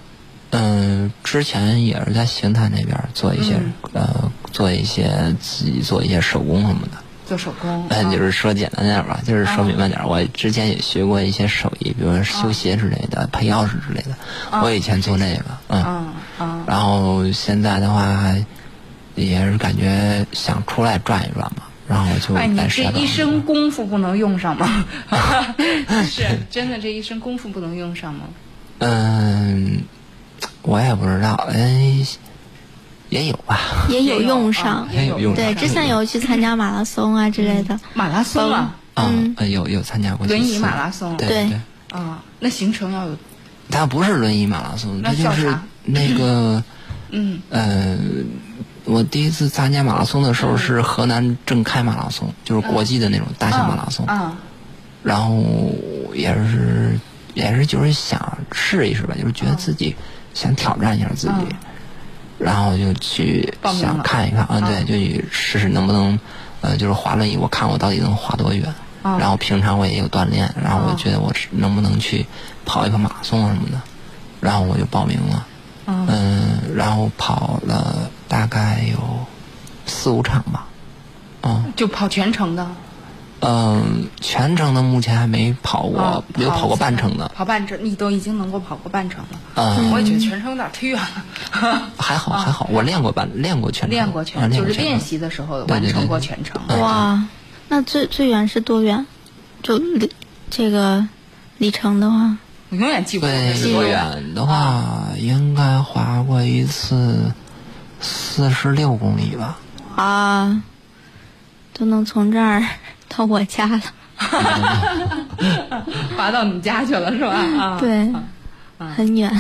嗯，之前也是在邢台那边做一些、呃，做一些自己做一些手工什么的。做手工。哎，啊就是说简单点儿吧，就是说明白点。我之前也学过一些手艺，比如说修鞋之类的、配钥匙之类的。我以前做那个，嗯。嗯嗯然后现在的话，也是感觉想出来转一转嘛，然后就哎，你在石家庄这一身功夫不能用上吗？是真的，这一身功夫不能用上吗？嗯，我也不知道，哎，也有吧。也有用上，也有用上。对，之前有去参加马拉松啊之类的。马拉松啊，啊嗯，呃有有参加过几轮椅马拉松对对。对，啊，那行程要有，它不是轮椅马拉松，那它就是那个，嗯，呃，我第一次参加马拉松的时候是河南正开马拉松，就是国际的那种大型马拉松，啊，然后也是也是就是想试一试吧，就是觉得自己想挑战一下自己，嗯。然后就去想看一看啊，啊对，就去试试能不能，呃，就是滑轮椅，我看我到底能滑多远。啊然后平常我也有锻炼，然后我觉得我是能不能去跑一跑马拉松啊什么的，然后我就报名了，嗯。嗯，然后跑了大概有四五场吧，嗯。就跑全程的，嗯，全程的目前还没跑过，没有跑过半程的，跑半程，你都已经能够跑过半程了。嗯，我也觉得全程有点忒远了。还好还好，我练过半练过全程，练过啊全，就是练习的时候完成对对过全程。嗯哇，那最最远是多远？就里这个里程的话，我永远记不住那是最多远。远的话，应该滑过一次四十六公里吧。啊，都能从这儿到我家了。滑到你家去了是吧？啊，对，很远。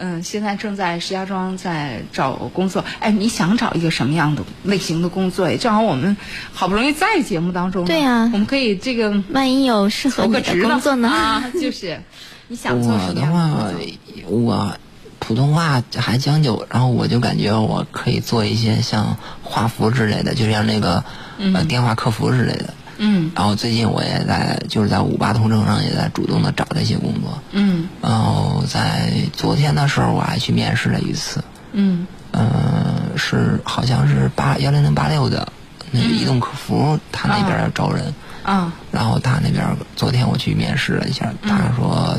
嗯，现在正在石家庄在找工作。哎，你想找一个什么样的类型的工作？正好我们好不容易在节目当中呢，对呀我们可以这个万一有适合你的工作呢？啊，就是 你想做什么我的话我普通话还将就，然后我就感觉我可以做一些像画符之类的，就像那个、呃电话客服之类的。嗯。然后最近我也在就是在五八同城上也在主动的找这些工作。嗯。然后在昨天的时候我还去面试了一次，嗯。嗯、是好像是八幺零零八六的那个移动客服，他那边要招人。啊。然后他那边昨天我去面试了一下，他说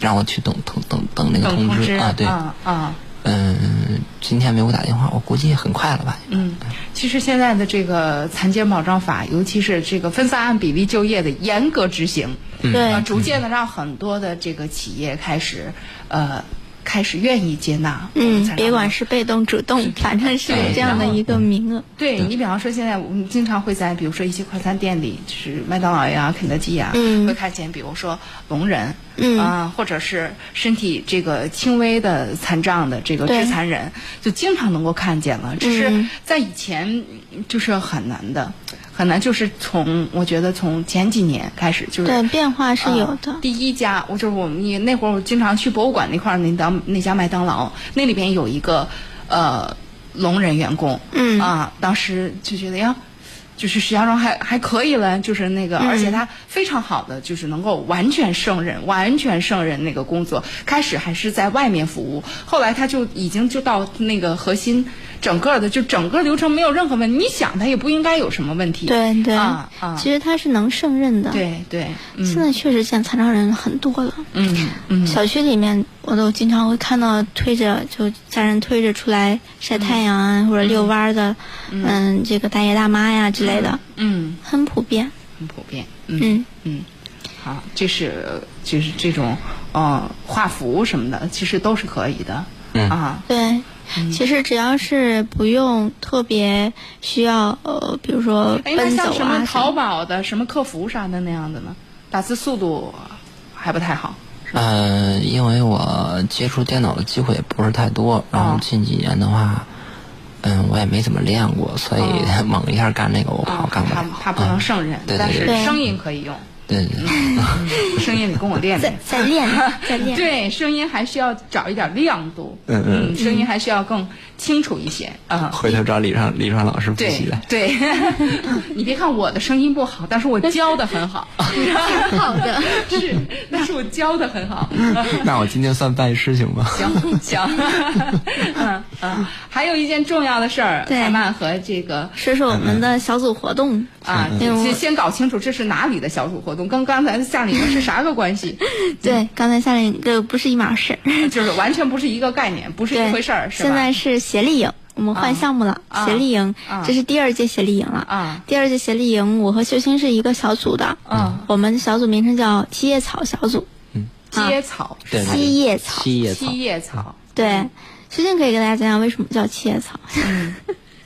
让我去等等等等那个通知啊，对，啊啊嗯，今天没给我打电话，我估计很快了吧。嗯，其实现在的这个残疾人保障法，尤其是这个分散按比例就业的严格执行，对。呃，逐渐的让很多的这个企业开始呃开始愿意接纳嗯别管是被动主动，反正是有这样的一个名额。对你比方说，现在我们经常会在比如说一些快餐店里，就是麦当劳呀、肯德基呀，嗯。会看见比如说聋人，嗯。啊，或者是身体这个轻微的残障的这个对肢残人，就经常能够看见了。只是嗯。在以前就是很难的，很难。就是从我觉得从前几年开始，就是对，变化是有的啊。第一家，我就是我们也那会儿我经常去博物馆那块儿那当那家麦当劳，那里边有一个呃聋人员工，嗯啊，当时就觉得呀。就是石家庄还还可以了，就是那个，嗯而且他非常好的，就是能够完全胜任，完全胜任那个工作。开始还是在外面服务，后来他就已经就到那个核心，整个的就整个流程没有任何问题。你想他也不应该有什么问题。对对啊啊，其实他是能胜任的。，对对，嗯现在确实见残障人很多了。嗯嗯小区里面，我都经常会看到推着就家人推着出来晒太阳啊，或者遛弯儿的，嗯，这个大爷大妈呀之类的，嗯，很普遍。很普遍。嗯嗯，嗯，好，这是就是这种呃画符什么的，其实都是可以的。嗯啊，对，其实只要是不用特别需要呃，比如说哎，那奔走像什么啊，淘宝的、什么客服啥的那样的呢？打字速度还不太好。呃，因为我接触电脑的机会也不是太多，然后哦近几年的话，嗯，我也没怎么练过，所以哦 猛一下干这个我怕啊我干不他了。他不能胜任，但对对对对是声音可以用。对声音你跟我练练。再练再练。对，声音还需要找一点亮度。嗯嗯声音还是要更清楚一些啊。回头找李川李川老师复习对来。对，你别看我的声音不好，但是我教的很好，好的，是，但是我教的很好。那我今天算拜师行吗？行行，嗯嗯，还有一件重要的事儿，对海曼和这个说说我们的小组活动。啊，嗯先先搞清楚这是哪里的小组活动，跟刚才的夏令营是啥个关系？对，刚才夏令营这不是一码事儿。就是完全不是一个概念，不是一，回事儿，是吧？现在是协力营，我们换项目了，啊协力营啊，这是第二届协力营了。啊第二届协力营，我和秀清是一个小组的。嗯，我们小组名称叫七叶草小组。接草，对对七叶草七叶草七。叶草，对，秀清可以跟大家讲讲为什么叫七叶草。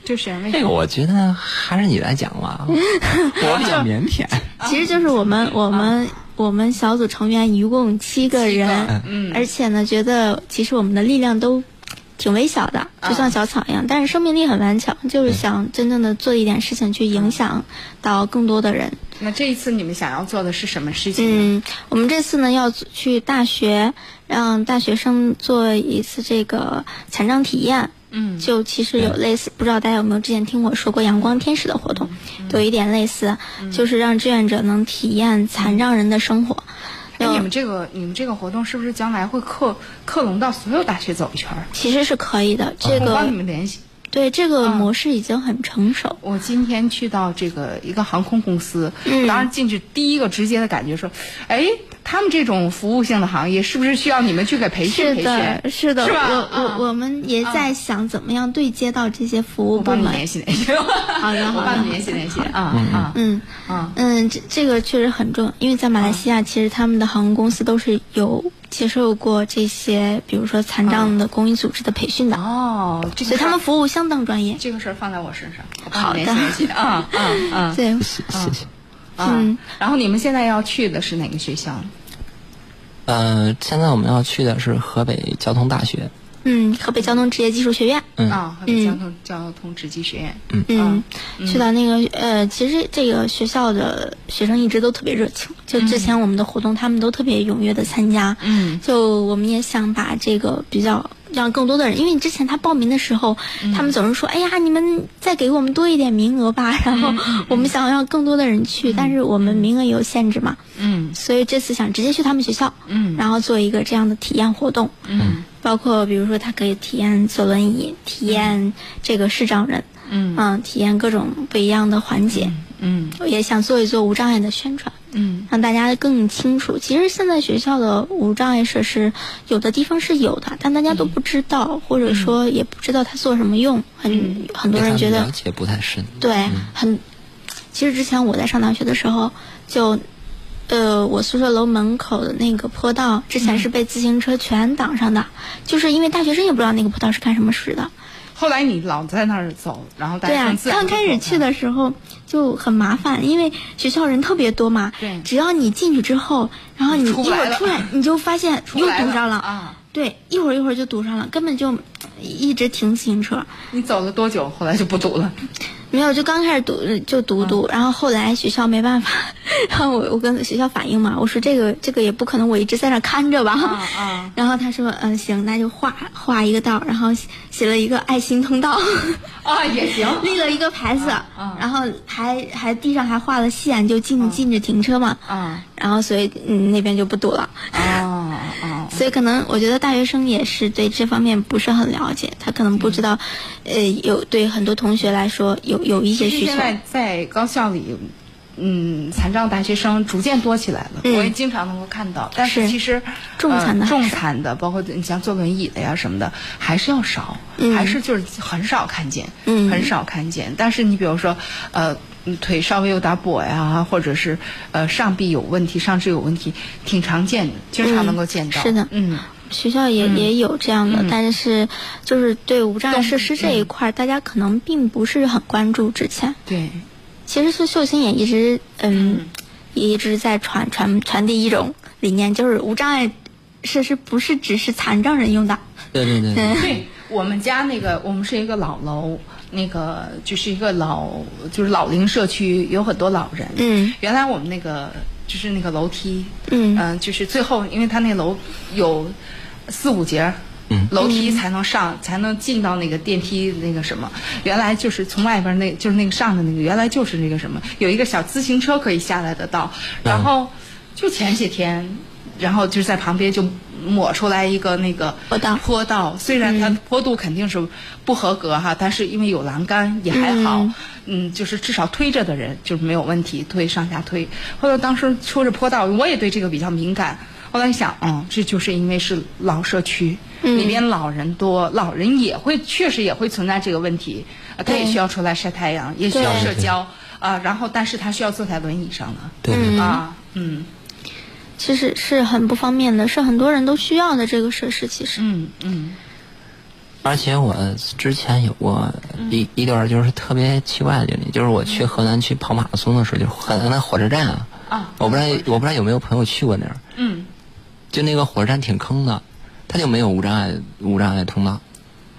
就是为这个我觉得还是你来讲吧，我比较腼腆。其实就是我们我们我们小组成员一共七个人，嗯而且呢，觉得其实我们的力量都挺微小的，就像小草一样，但是生命力很顽强，就是想真正的做一点事情去影响到更多的人。那这一次你们想要做的是什么事情？嗯，我们这次呢要去大学，让大学生做一次这个残障体验。嗯就其实有类似，不知道大家有没有之前听我说过阳光天使的活动，有一点类似，就是让志愿者能体验残障人的生活。哎，嗯你们这个你们这个活动是不是将来会克克隆到所有大学走一圈儿？其实是可以的，这我帮你个们联系。对这个嗯模式已经很成熟。我今天去到这个一个航空公司，嗯当然进去第一个直接的感觉说，哎，他们这种服务性的行业是不是需要你们去给培训是培的，训？是的，是吧我啊我我们也在想怎么样对接到这些服务部门我帮你联。系联系。好的好的我帮你联系联系啊啊嗯啊！嗯，这这个确实很重要，因为在马来西亚，其实他们的航空公司都是有接受过这些，比如说残障的公益组织的培训的，哦，这所以他们服务相当专业。这个事儿放在我身上，好的你联系联系啊啊啊！对，谢谢谢。啊嗯，然后你们现在要去的是哪个学校？呃，现在我们要去的是河北交通大学。嗯，河北交通职业技术学院。嗯啊，河北交通交通职技学院。嗯，去到那个呃，其实这个学校的学生一直都特别热情，就之前我们的活动，他们都特别踊跃的参加。嗯就我们也想把这个比较让更多的人，因为之前他报名的时候，他们总是说，哎呀，你们再给我们多一点名额吧，然后我们想让更多的人去，但是我们名额有限制嘛，嗯。所以这次想直接去他们学校，嗯。然后做一个这样的体验活动，嗯。包括比如说他可以体验坐轮椅，体验这个视障人，嗯。体验各种不一样的环节，嗯我也想做一做无障碍的宣传。嗯让大家更清楚。其实现在学校的无障碍设施，有的地方是有的，但大家都不知道，或者说也不知道它做什么用。很很多人觉得了解不太深。对，很。其实之前我在上大学的时候，就，呃，我宿舍楼门口的那个坡道，之前是被自行车全挡上的，就是因为大学生也不知道那个坡道是干什么使的。后来你老在那儿走，然后大对啊刚开始去的时候就很麻烦，因为学校人特别多嘛。对只要你进去之后，然后你一会儿出来，你就发现 又堵上了。啊！对，一会儿一会儿就堵上了，根本就一直停自行车。你走了多久？后来就不堵了。没有，就刚开始堵就堵堵，然后后来学校没办法，然后我我跟学校反映嘛，我说这个这个也不可能我一直在那看着吧，啊啊 然后他说嗯行，那就画画一个道，然后写写了一个爱心通道，啊，也行。立了一个牌子，啊然后还还地上还画了线，就禁禁止停车嘛，啊然后所以嗯那边就不堵了。啊啊！所以可能我觉得大学生也是对这方面不是很了解，他可能不知道，呃，有对很多同学来说有有一些需求现。在在高校里，嗯，残障大学生逐渐多起来了，嗯我也经常能够看到。但是是其实重残的呃、重残的，包括你像坐轮椅的呀什么的，还是要少，嗯还是就是很少看见，嗯很少看见。但是你比如说，呃。嗯腿稍微有点跛呀，或者是呃上臂有问题、上肢有问题，挺常见的，经常能够见到。是的。嗯，学校也、也有这样的，嗯。但是就是对无障碍设施这一块儿，大家可能并不是很关注。之前。对，其实是秀清也一直嗯也一直在传传传递一种理念，就是无障碍设施不是只是残障人用的。对对对。对我们家那个，我们是一个老楼，那个就是一个老，就是老龄社区，有很多老人。嗯原来我们那个就是那个楼梯，嗯就是最后，因为他那楼有四五节楼梯才能上，才能进到那个电梯那个什么。原来就是从外边那，就是那个上的那个，原来就是那个什么，有一个小自行车可以下来的道。然后就前些天，然后就是在旁边就抹出来一个那个坡道。坡道，虽然它坡度肯定是不合格哈，但是因为有栏杆也还好，嗯。嗯就是至少推着的人就是没有问题，推上下推。后来当时说是坡道，我也对这个比较敏感。后来想，嗯，这就是因为是老社区，嗯。里边老人多，老人也会确实也会存在这个问题，呃他也需要出来晒太阳，也需要社交啊、然后但是他需要坐在轮椅上的，对。对对啊，嗯其实是很不方便的，是很多人都需要的这个设施。其实，嗯嗯而且我之前有过一一段就是特别奇怪的经历，就是我去河南去跑马拉松的时候，就是河南的火车站啊，啊我不知道我不知道有没有朋友去过那儿，嗯就那个火车站挺坑的，它就没有无障碍无障碍通道，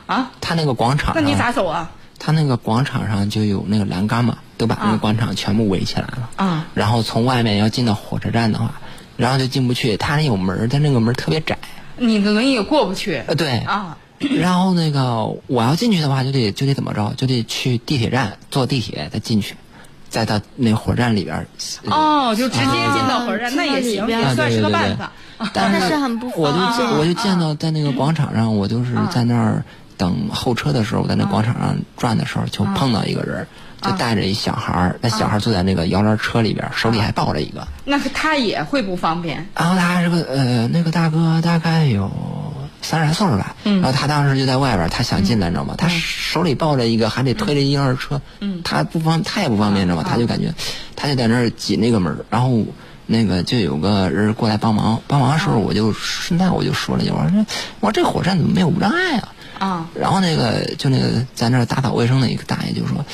啊，它那个广场上，那你咋走啊？它那个广场上就有那个栏杆嘛，都把那啊个广场全部围起来了。啊然后从外面要进到火车站的话，然后就进不去，他那有门儿，它那个门儿特别窄。你的轮椅也过不去呃，对。啊然后那个我要进去的话，就得就得怎么着，就得去地铁站坐地铁再进去，再到那火车站里边儿。哦，就直接进到火车啊站，那也行，也算是个啊对对对办法。但是是很不我就方便我就见到在那个广场上，我就是在那儿等候车的时候，我在那广场上转的时候，就碰到一个人，就带着一小孩儿，那小孩儿坐在那个摇篮车里边儿，手里还抱着一个。那他也会不方便。然后他这个呃，那个大哥大概有三十来岁儿吧，嗯。然后他当时就在外边儿，他想进来，你知道吗？他手里抱着一个，还得推着一婴儿车，嗯。他不方，他也不方便，你知道吗？他就感觉，他就在那儿挤那个门儿，然后那个就有个人过来帮忙，帮忙的时候我就顺带我就说了一句，我说我说这火车站怎么没有无障碍啊？啊然后那个就那个在那儿打扫卫生的一个大爷就说。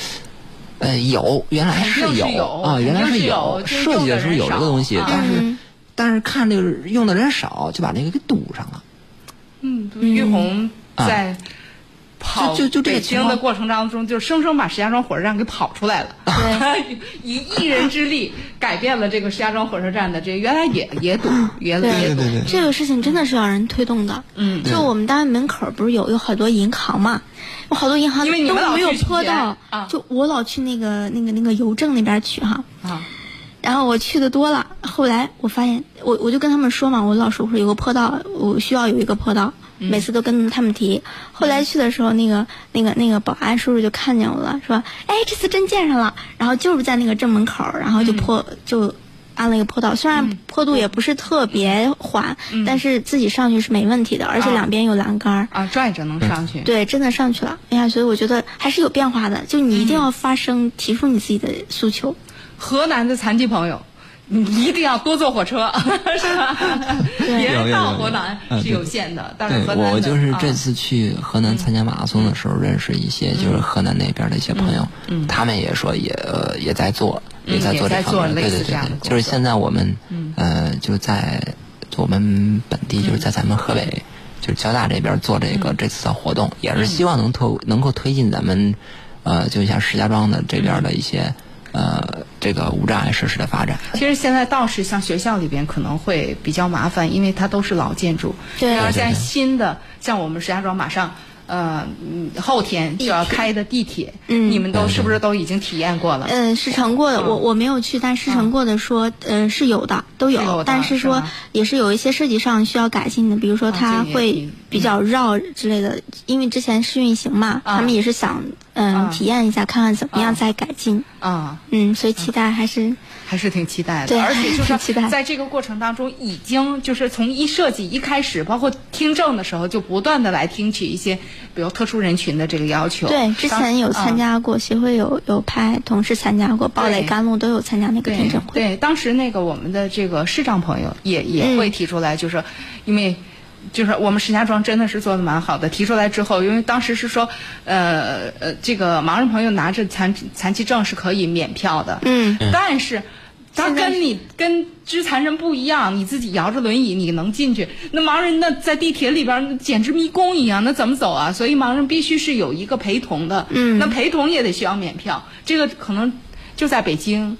呃，有，原来是有啊，原来是有设计的时候有这个东西，但是、嗯但是看这个用的人少，就把那个给堵上了。嗯，于红在跑就就这个北京的过程当中，就生生把石家庄火车站给跑出来了。对，以一人之力改变了这个石家庄火车站的这原来也也堵，原来也堵。这个事情真的是让人推动的。嗯就我们单位门口不是有有好多银行嘛，有好多银行因为你都没有坡道啊就我老去那个那个那个邮政那边取哈。啊，然后我去的多了，后来我发现，我我就跟他们说嘛，我老说我说有个坡道，我需要有一个坡道，嗯每次都跟他们提。后来去的时候，那个那个那个保安叔叔就看见我了，说：“哎，这次真见上了。”然后就是在那个正门口，然后就坡、就安了一个坡道，虽然坡度也不是特别缓，但是自己上去是没问题的，而且啊两边有栏杆儿。啊，拽着能上去。对，真的上去了。哎呀，所以我觉得还是有变化的，就你一定要发声，提出你自己的诉求。河南的残疾朋友，你一定要多坐火车，是吧？别人到河南是有限的，但是对河南我就是这啊次去河南参加马拉松的时候，认识一些就是河南那边的一些朋友，他们也说也呃也在做，嗯也在做这方面，对对对就是现在我们呃就在我们本地就是在咱们河北。就是交大这边做这个这次的活动，也是希望能推能够推进咱们，呃，就像石家庄的这边的一些呃这个无障碍设施的发展。其实现在倒是像学校里边可能会比较麻烦，因为它都是老建筑。对然后在新的，像我们石家庄马上。呃，嗯后天就要开的地铁，嗯。你们都是不是都已经体验过了？嗯，试乘过的，嗯。我我没有去，但试乘过的说，嗯，是有的，都有，有但是说是也是有一些设计上需要改进的，比如说哦它会比较绕之类的，因为之前试运行嘛，啊。他们也是想嗯、啊。体验一下，看看怎么样啊。再改进，啊、嗯，所以期待还是还是挺期待的，对而且就是在这个过程当中，已经就是从一设计一开始，包括听证的时候，就不断的来听取一些，比如特殊人群的这个要求。对，之前有参。加过，协会有有派同事参加过，堡垒对甘露都有参加那个听证会。对，当时那个我们的这个视障朋友也也会提出来，就是因为。就是我们石家庄真的是做的蛮好的，提出来之后，因为当时是说，呃呃，这个盲人朋友拿着残残疾证是可以免票的，嗯，但是他跟你跟肢残人不一样，你自己摇着轮椅你能进去，那盲人那在地铁里边儿简直迷宫一样，那怎么走啊？所以盲人必须是有一个陪同的，嗯那陪同也得需要免票，这个可能就在北京。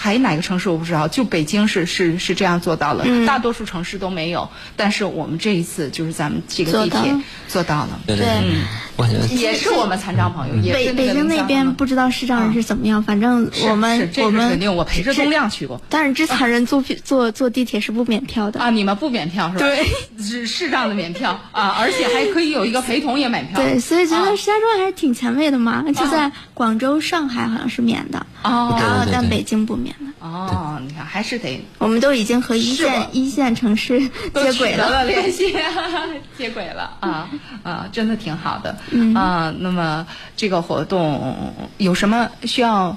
还哪个城市我不知道，就北京是是是这样做到了，嗯。大多数城市都没有。但是我们这一次就是咱们这个地铁做到了。到了，对对对。对，我也是。我们残障朋友，也北是北京那边不知道视障人是怎么样，反正我们是这我们肯定，我陪着东亮去过。但是之残人坐坐坐地铁是不免票的。啊，你们不免票是吧？对，是适当的免票啊，而且还可以有一个陪同也免票。对，所以觉啊。得石家庄还是挺前卫的嘛。就在广州、上海好像是免的，哦。但北京不免的。哦，你看还是得我们都已经和一线一线城市接轨了了。联系，接轨了啊啊，真的挺好的。嗯啊，那么这个活动有什么需要？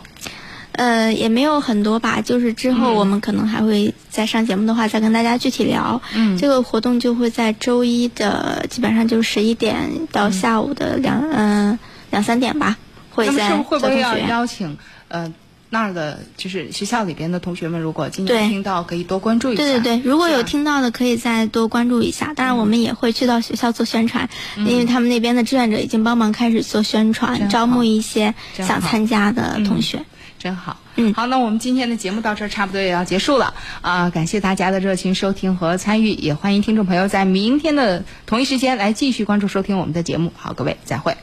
呃，也没有很多吧，就是之后我们可能还会再上节目的话，再跟大家具体聊。嗯这个活动就会在周一的基本上就是十一点到下午的两嗯、两三点吧，会在会不会。邀请呃那儿的，就是学校里边的同学们，如果今对天听到，可以多关注一下。对对对，如果有听到的，可以再多关注一下。当然，我们也会去到学校做宣传，因为他们那边的志愿者已经帮忙开始做宣传，招募一些想参加的同学。真好。嗯好，那我们今天的节目到这儿差不多也要结束了啊、感谢大家的热情收听和参与，也欢迎听众朋友在明天的同一时间来继续关注收听我们的节目。好，各位再会。